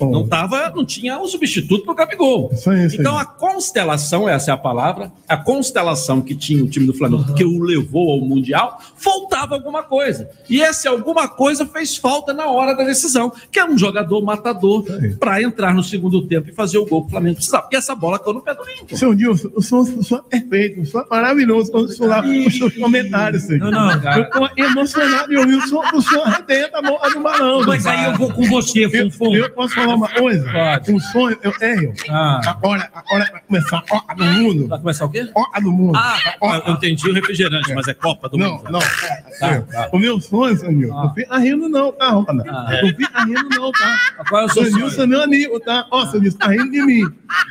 Não tava, não tinha o substituto pro Gabigol. Isso aí, isso aí. Então a constelação, essa é a palavra, a constelação que tinha o time do Flamengo, que o levou ao Mundial, faltava alguma coisa. E essa alguma coisa fez falta na hora da decisão, que é um jogador matador para entrar no segundo tempo e fazer o gol que o Flamengo precisava. E essa bola caiu no pé do Lincoln. Seu Dilson, o senhor, o senhor é perfeito, o senhor é maravilhoso quando o senhor lá os seus comentários, senhor. Não, não, cara. Eu tô emocionado de ouvir o senhor, o senhor arrebenta a bola do balão. Mas aí eu vou com você, Eu, Funfun. eu posso falar uma coisa? Pode. Um sonho, eu tenho. Ah. Agora, agora vai começar a Copa do Mundo. Vai começar o quê? Copa do Mundo. Ah, eu entendi o refrigerante, mas é Copa do Não, Mundo. não. Tá, tá. O meu sonho, Sanil, não fica rindo não, tá, Roda? Ah. Não fica rindo não, tá? Qual é o seu Sanil, sonho? você é amigo, tá? Ó, Sanil, tá rindo de mim.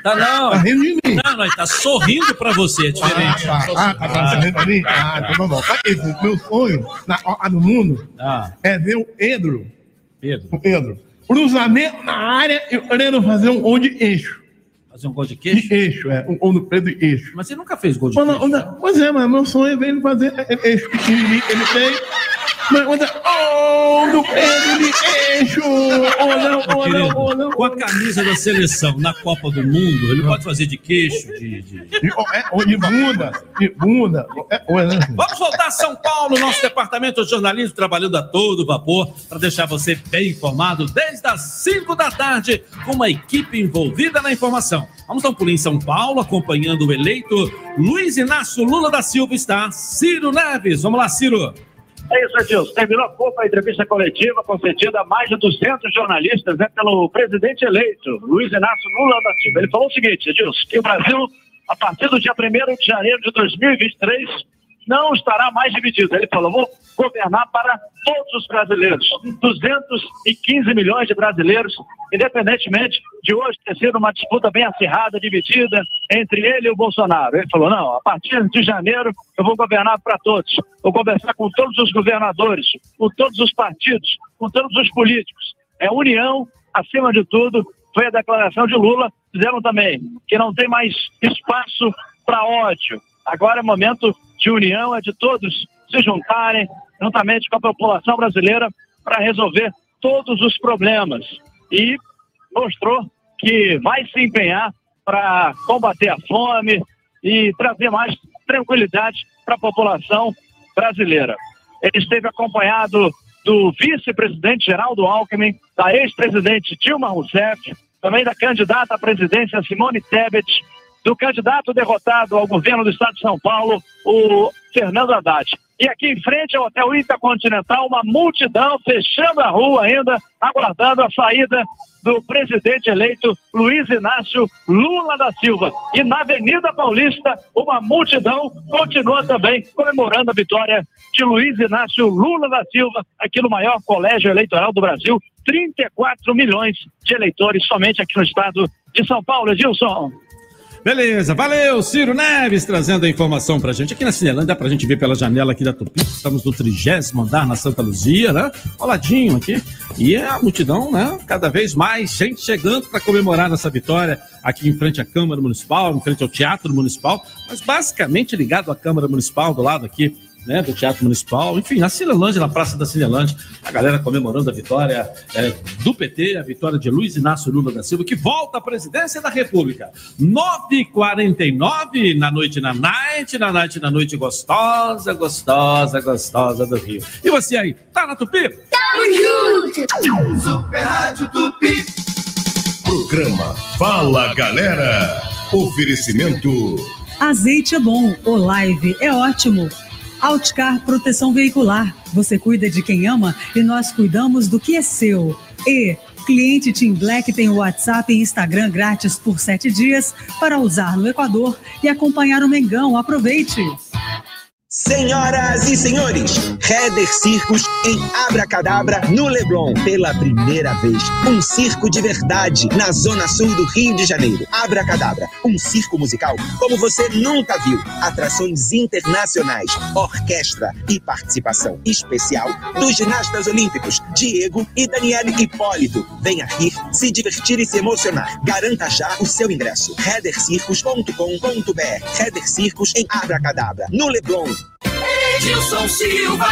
Tá não. Tá rindo de mim. Não, não, ele tá sorrindo pra você, é diferente. Ah, tá, ah, tá, tá rindo de mim? Ah, então tá bom. Tá, esse, meu sonho na Copa do Mundo Ah, é ver o Pedro, Pedro, o Pedro, cruzamento na área e querendo fazer um gol de eixo. fazer um gol de queixo? De eixo, é. Um gol do Pedro de eixo. Mas você nunca fez gol de Mas, não, queixo? não, pois é, mas meu sonho é ver ele fazer eixo pequenininho que ele fez. Mas, mas, oh, do Pedro de eixo! Oh, não, oh, não, oh, não. Com a camisa da seleção na Copa do Mundo, ele pode fazer de queixo, de... de- De, oh, é, oh, de bunda, de bunda. É, oh, é, né? Vamos voltar a São Paulo, nosso departamento de jornalismo trabalhando a todo vapor para deixar você bem informado desde as 5 da tarde, com uma equipe envolvida na informação. Vamos dar um pulinho em São Paulo, acompanhando o eleito Luiz Inácio Lula da Silva está Ciro Neves. Vamos lá, Ciro. É isso, Edilson. Terminou a pouco a entrevista coletiva concedida a mais de 200 jornalistas né, pelo presidente eleito, Luiz Inácio Lula da Silva. Ele falou o seguinte, Edilson, que o Brasil, a partir do dia 1 de janeiro de 2023, não estará mais dividido. Ele falou: vou governar para todos os brasileiros, 215 milhões de brasileiros, independentemente de hoje ter sido uma disputa bem acirrada, dividida entre ele e o Bolsonaro. Ele falou: não, a partir de janeiro eu vou governar para todos, vou conversar com todos os governadores, com todos os partidos, com todos os políticos. É união, acima de tudo, foi a declaração de Lula. Fizeram também que não tem mais espaço para ódio. Agora é momento de união, é de todos se juntarem juntamente com a população brasileira para resolver todos os problemas. E mostrou que vai se empenhar para combater a fome e trazer mais tranquilidade para a população brasileira. Ele esteve acompanhado do vice-presidente Geraldo Alckmin, da ex-presidente Dilma Rousseff, também da candidata à presidência Simone Tebet, do candidato derrotado ao governo do estado de São Paulo, o Fernando Haddad. E aqui em frente ao Hotel Intercontinental, uma multidão fechando a rua ainda, aguardando a saída do presidente eleito Luiz Inácio Lula da Silva. E na Avenida Paulista, uma multidão continua também comemorando a vitória de Luiz Inácio Lula da Silva, aqui no maior colégio eleitoral do Brasil. 34 milhões de eleitores somente aqui no estado de São Paulo. Edilson. Beleza, valeu, Ciro Neves trazendo a informação pra gente. Aqui na Cinelândia dá pra gente ver pela janela aqui da Tupi. Estamos no trigésimo andar na Santa Luzia, né? Coladinho aqui. E é a multidão, né? Cada vez mais gente chegando para comemorar essa vitória aqui em frente à Câmara Municipal, em frente ao Teatro Municipal, mas basicamente ligado à Câmara Municipal, do lado aqui né, do Teatro Municipal, enfim, na Cinelândia, na Praça da Cinelândia, a galera comemorando a vitória é, do PT, a vitória de Luiz Inácio Lula da Silva, que volta à presidência da República. 9h49 na noite na night, na night na noite gostosa, gostosa, gostosa do Rio. E você aí, tá na Tupi? Tamo junto! Super Rádio Tupi. Programa Fala Galera. Oferecimento. Azeite é bom, o live é ótimo. Outcar Proteção Veicular. Você cuida de quem ama e nós cuidamos do que é seu. E cliente Team Black tem o WhatsApp e Instagram grátis por sete dias para usar no Equador e acompanhar o Mengão. Aproveite! Senhoras e senhores, Heather Circos em Abracadabra, no Leblon, pela primeira vez. Um circo de verdade na zona sul do Rio de Janeiro. Abracadabra, um circo musical como você nunca viu. Atrações internacionais, orquestra e participação especial dos ginastas olímpicos Diego e Daniele Hipólito. Venha rir, se divertir e se emocionar. Garanta já o seu ingresso. heathercircos.com.br Heather Circos em Abracadabra, no Leblon. Edilson Silva.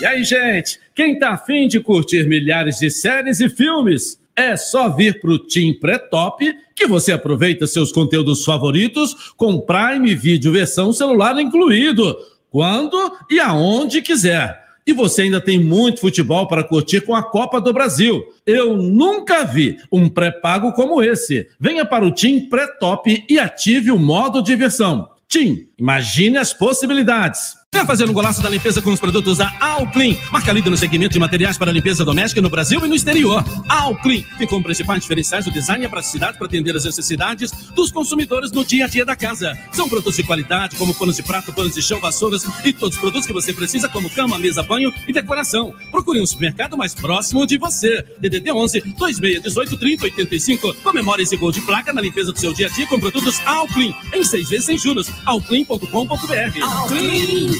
E aí, gente, quem tá afim de curtir milhares de séries e filmes? É só vir pro Team Pré-Top que você aproveita seus conteúdos favoritos com Prime Video versão celular incluído, quando e aonde quiser. E você ainda tem muito futebol para curtir com a Copa do Brasil. Eu nunca vi um pré-pago como esse. Venha para o Team Pré-Top e ative o modo diversão. Tim, imagine as possibilidades. Venha fazer um golaço da limpeza com os produtos da Alclean, marca líder no segmento de materiais para limpeza doméstica no Brasil e no exterior. Alclean tem como principais diferenciais o design e a praticidade para atender as necessidades dos consumidores no dia a dia da casa. São produtos de qualidade, como panos de prato, panos de chão, vassouras e todos os produtos que você precisa, como cama, mesa, banho e decoração. Procure um supermercado mais próximo de você. DDD 11 2618 30 85. Comemore esse gol de placa na limpeza do seu dia a dia com produtos Alclean, em seis vezes sem juros. Alclean.com.br. Alclean.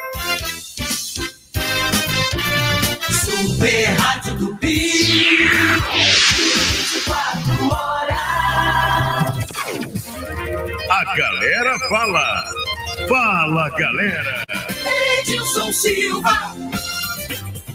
Rádio Tupi. 24 horas. A galera fala. Fala, galera. Edilson Silva.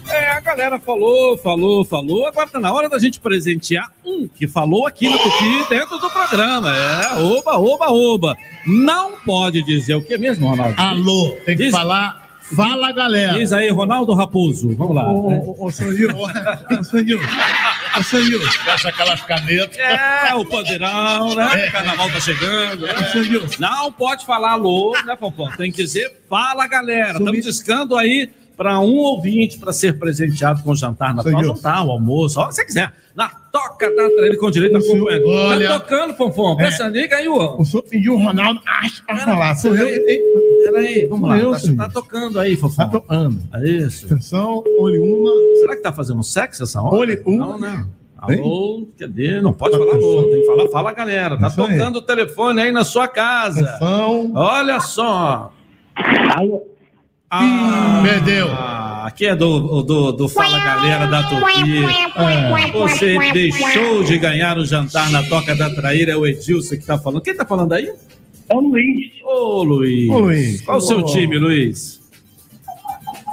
É, a galera falou, falou, falou. Agora tá na hora da gente presentear um que falou aqui no Tupi dentro do programa. É, oba, oba, oba. Não pode dizer o que mesmo, Ronaldo? Alô, tem que Diz- falar. Fala, galera. Diz aí, Ronaldo Raposo. Vamos lá. Ô, ô, ô, seu Nilson, ô, Nilson. Fecha aquelas canetas. É, o poderão, né? O carnaval tá chegando. né? Não pode falar alô, né, Popó? Tem que dizer fala, galera. Estamos discando aí para um ouvinte para ser presenteado com jantar na Senhor. jantar, o almoço, ó, se você quiser. Na toca da trailer com direito a acompanhante. Olha- Tá tocando, Pompom. Presta liga aí, ó. O senhor pediu o Ronaldo a falar. Sou eu. Peraí, vamos lá. Eu, Tá, tá tocando aí, Fofão. Tá tocando. Isso. Atenção, olhe uma. Será que tá fazendo sexo essa hora? Olhe uma. Não, né? Alô, cadê? Não pode falar alô, tem que falar, fala galera. Tá Isso aí. tocando o telefone aí na sua casa. Atenção. Olha só. Alô. Ah, Perdeu. Aqui é do, do, do Fala Galera da Tupi. É, Você deixou de ganhar o jantar na Toca da Traíra, é o Edilson que tá falando. Quem tá falando aí? É o Luiz. Ô, Luiz. Ô, Luiz. Qual o seu Ô. time, Luiz?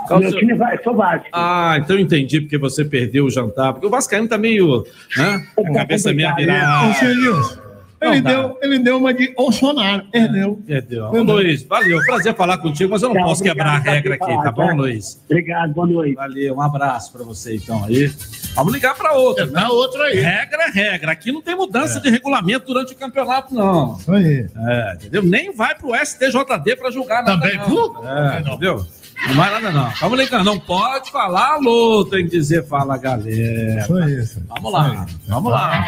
Qual o Meu seu- time vai, sou básico. Ah, então eu entendi porque você perdeu o jantar. Porque o Vascaíno tá meio, né? A cabeça meio Ô, virada. seu Nilson. Não Ele dá. deu, ele deu uma de Bolsonaro. Perdeu. Perdeu. Ô, Luiz, valeu. Prazer falar contigo, mas eu não Tchau, posso quebrar a regra aqui, tá falar, bom, tá? Luiz? Obrigado, boa noite. Valeu, um abraço pra você então aí. Vamos ligar pra outra. Dá outro aí. Regra é regra. Aqui não tem mudança de regulamento durante o campeonato, não. Isso aí. É, entendeu? Nem vai pro STJD pra julgar nada. Também, não. É, entendeu? Não vai nada, não. Vamos ligar. Não pode falar alô, tem que dizer fala, galera. Isso aí. isso. Vamos lá, vamos lá.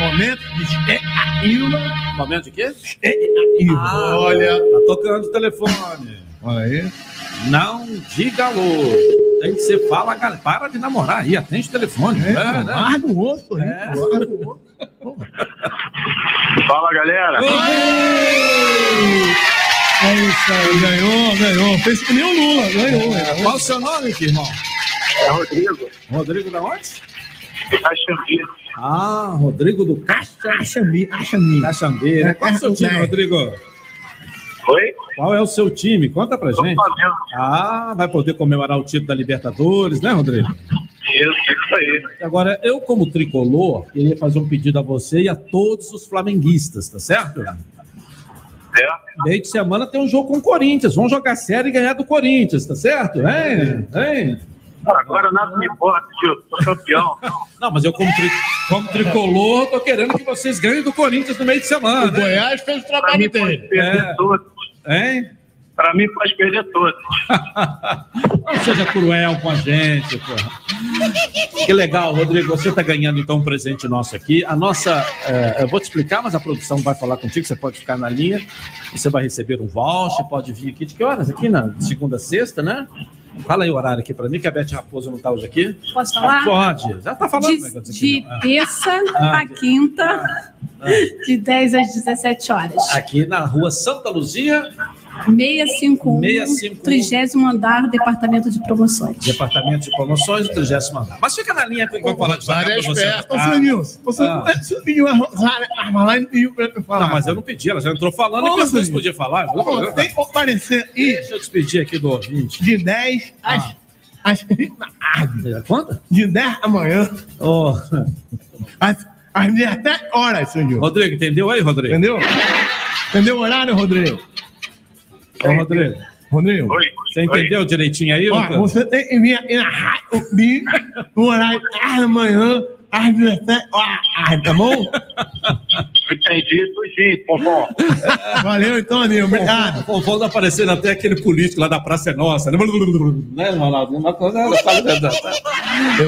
Momento de expectativa. Momento de quê? Expectativa. Ah, olha, tá tocando o telefone. Olha aí. Não diga alô. Tem que ser fala, galera. Para de namorar aí, atende o telefone. É, É, né? Larga o osso aí. É. Larga o osso. Fala, galera. É isso aí. Ganhou, ganhou. Fez que nem o Lula. Ganhou. ganhou. Qual o seu nome, aqui, irmão? É Rodrigo. Rodrigo da onde? Caxambi. Ah, Rodrigo do Caxambi. Caxambi. Caxambi, né? Qual é o seu time, É. Rodrigo? Oi? Qual é o seu time? Conta pra gente. Ah, vai poder comemorar o título da Libertadores, né, Rodrigo? Isso, isso aí. Agora, eu, como tricolor, queria fazer um pedido a você e a todos os flamenguistas, tá certo? Certo? Meio de semana tem um jogo com o Corinthians. Vamos jogar sério e ganhar do Corinthians, tá certo? Hein? Hein? Agora nada me importa, tio. Sou campeão. Não, mas eu, como, tri- como tricolor, tô querendo que vocês ganhem do Corinthians no meio de semana. O né? Goiás fez o Pra trabalho mim pode dele. perder É. todos. Hein? Pra mim pode perder todos. [LAUGHS] Não seja cruel com a gente, porra. Que legal, Rodrigo. Você está ganhando então um presente nosso aqui. A nossa. eh, eu vou te explicar, mas a produção vai falar contigo. Você pode ficar na linha. Você vai receber um voucher. Pode vir aqui. De que horas? Aqui na segunda, sexta, né? Fala aí o horário aqui para mim, que a Beth Raposo não está hoje aqui. Posso falar? Pode. Já está falando. De, aqui, de. Ah. terça Ah. a quinta, de 10 às 17 horas. Aqui na rua Santa Luzia, 651, 651. 30 andar, Departamento de Promoções. Departamento de Promoções, 30 andar. Mas fica na linha que eu vou falar devagar para você. Ô, seu Nilson, você, Ah. você pediu a Rosário Armaline e pediu pra eu falar. Não, mas eu não pedi, ela já entrou falando Ô, e Senhor. podia falar. Eu Ô, vou- tem que aparecer aí Deixa eu despedir aqui do ouvinte. de 10 às, às [LAUGHS] 20 da tarde. Quanto? De 10 da manhã Ô, às, às 17 horas, Nilson. Rodrigo, entendeu aí, Rodrigo? Entendeu? Entendeu o horário, Rodrigo? Ô, Rodrigo, Rodrigo? Oi. você entendeu direitinho aí? Ó, Lucas? você tem que vir aqui na rádio horário 10 da manhã às 17 horas, tá bom? Entendi, tudinho, Pompom. Valeu então, amigo. Obrigado. Pô, Vamos aparecendo até aquele político lá da Praça é Nossa, né? Né, Ronaldo? Uma coisa.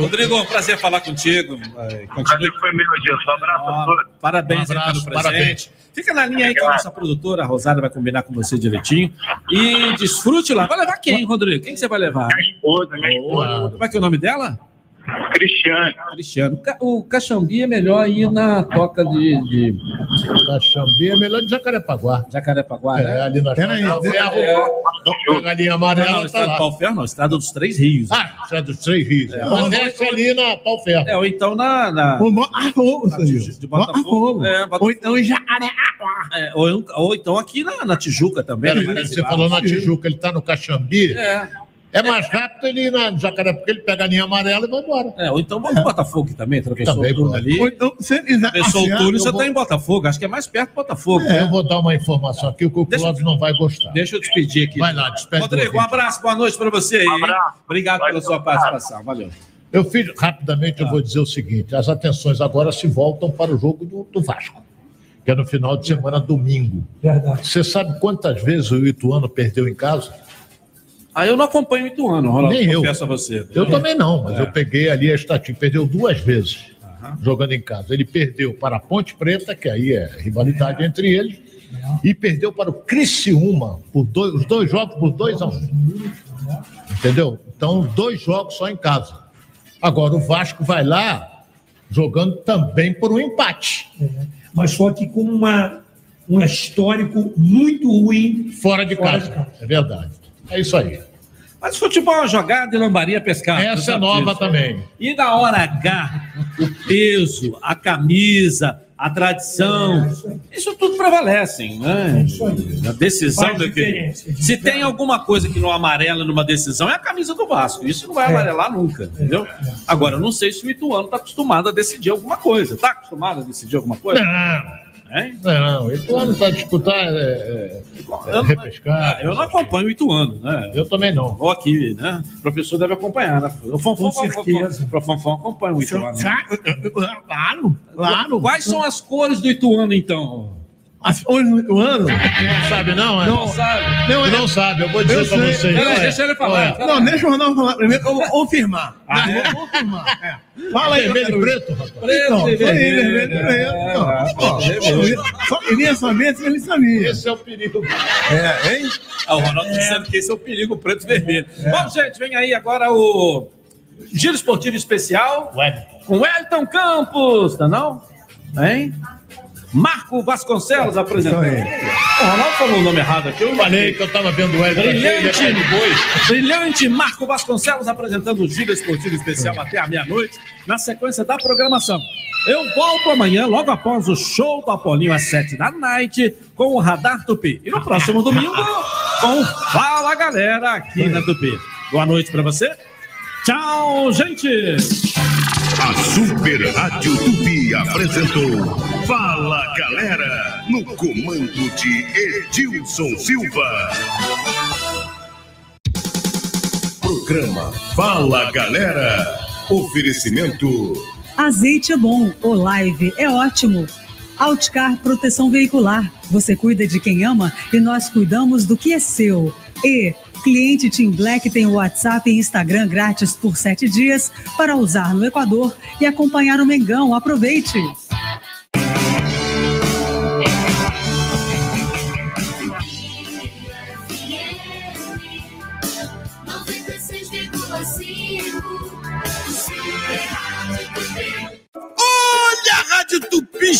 Rodrigo, é um prazer falar contigo. Prazer foi meu, Edilson. Um abraço a todos. Parabéns Um aí abraço, pelo presente. parabéns. Fica na linha aí que a nossa produtora, a Rosária, vai combinar com você direitinho. E desfrute lá. Vai levar quem, Rodrigo? Quem que você vai levar? Minha esposa, minha esposa. Como é que é o nome dela? Cristiane. Cristiano. Ca- O Caxambi é melhor ir na toca de, de Caxambi é melhor de Jacarepaguá. Jacarepaguá, É, né? ali na Pera aí, Estrada do pera Ferro. Pega a linha Não, não, amarela, tá Estrada do. Pau Ferro, não. Estrada dos Três Rios. Ah, Estrada dos Três Rios. Mas desce ali na Pau Ferro. É, ou então na. na Botafogo, seu de. Botafogo. Botafogo. É, Botafogo. Ou então em Jacaré. é, ou, ou então aqui na, na Tijuca também. Pera, você falou na Tijuca, ele tá no Caxambi. É. É mais rápido ele ir na Jacaré, porque ele pega a linha amarela e vai embora. É, ou então vamos em Botafogo também, atravessou Também o ali. Ou então, se eles atravessou o túnel, eu você vou- está em Botafogo. Acho que é mais perto de Botafogo. É, eu vou dar uma informação aqui que o Clóvis não vai gostar. Deixa eu despedir aqui. Vai lá, despede. do Rodrigo, um abraço, boa noite para você aí. hein? Obrigado pela sua participação. Valeu. Eu fiz rapidamente, eu vou dizer o seguinte: as atenções agora se voltam para o jogo do, do Vasco, que é no final de semana, domingo. Verdade. Você sabe quantas vezes o Ituano perdeu em casa? Ah, eu não acompanho o Ituano, Ronaldo. Nem eu. confesso a você. Eu também não, mas É. eu peguei ali a estatística. Perdeu duas vezes jogando em casa. Ele perdeu para a Ponte Preta, que aí é rivalidade entre eles, e perdeu para o Criciúma, por dois, os dois jogos por dois a um. Entendeu? Então, dois jogos só em casa. Agora, o Vasco vai lá jogando também por um empate. Mas só que com uma, um histórico muito ruim fora de casa. É verdade. É isso aí. Mas futebol é jogada e lambaria pescar. Essa é nova também. E na hora H, o peso, a camisa, a tradição, isso tudo prevalecem, né? A decisão diferença. Se tem alguma coisa que não amarela numa decisão, é a camisa do Vasco. Isso não vai amarelar nunca, entendeu? Agora, eu não sei se o Ituano está acostumado a decidir alguma coisa. Está acostumado a decidir alguma coisa? Não. Hein? Não, o Ituano vai disputar é, é, é, repescar. Eu não acompanho o Ituano, né? Eu também não. Ou aqui, né? O professor deve acompanhar, né? O Fonfon, Com certeza. O Fonfon acompanha o Ituano. né? Claro, claro. Quais são as cores do Ituano, então? Do Ituano? Não sabe, não? é? Não sabe. Não, Não sabe, eu vou dizer Eu pra sei. vocês. Peraí, Olha, deixa ele falar. Não, deixa o Ronaldo falar primeiro, eu vou confirmar. Ah, é? Vou confirmar. é. Fala aí, Vermelho e preto, rapaz. Preto Não, foi ele, vermelho. vermelho e preto. É, Não, é. Só queria saber se ele sabia. Esse é o perigo. É, hein? Ah, o Ronaldo dizendo que esse é o perigo preto e vermelho. Bom, gente, vem aí agora o Giro Esportivo Especial com Elton Campos, tá não? Hein? Marco Vasconcelos apresentando. O Ronaldo falou o nome errado aqui. Eu Falei que eu estava vendo o Hélio. Brilhante, brilhante Marco Vasconcelos apresentando o Giro Esportivo Especial até a meia-noite, na sequência da programação. Eu volto amanhã, logo após o show do Apolinho às sete da night, com o Radar Tupi. E no próximo domingo, com Fala Galera aqui na Tupi. Boa noite pra você. Tchau, gente! A Super Rádio Tupi apresentou Fala Galera, no comando de Edilson Silva. Programa Fala Galera. Oferecimento Azeite é bom, o live é ótimo. Outcar Proteção Veicular. Você cuida de quem ama e nós cuidamos do que é seu. E cliente Team Black tem WhatsApp e Instagram grátis por sete dias para usar no Equador e acompanhar o Mengão. Aproveite! Olha a Rádio Tupi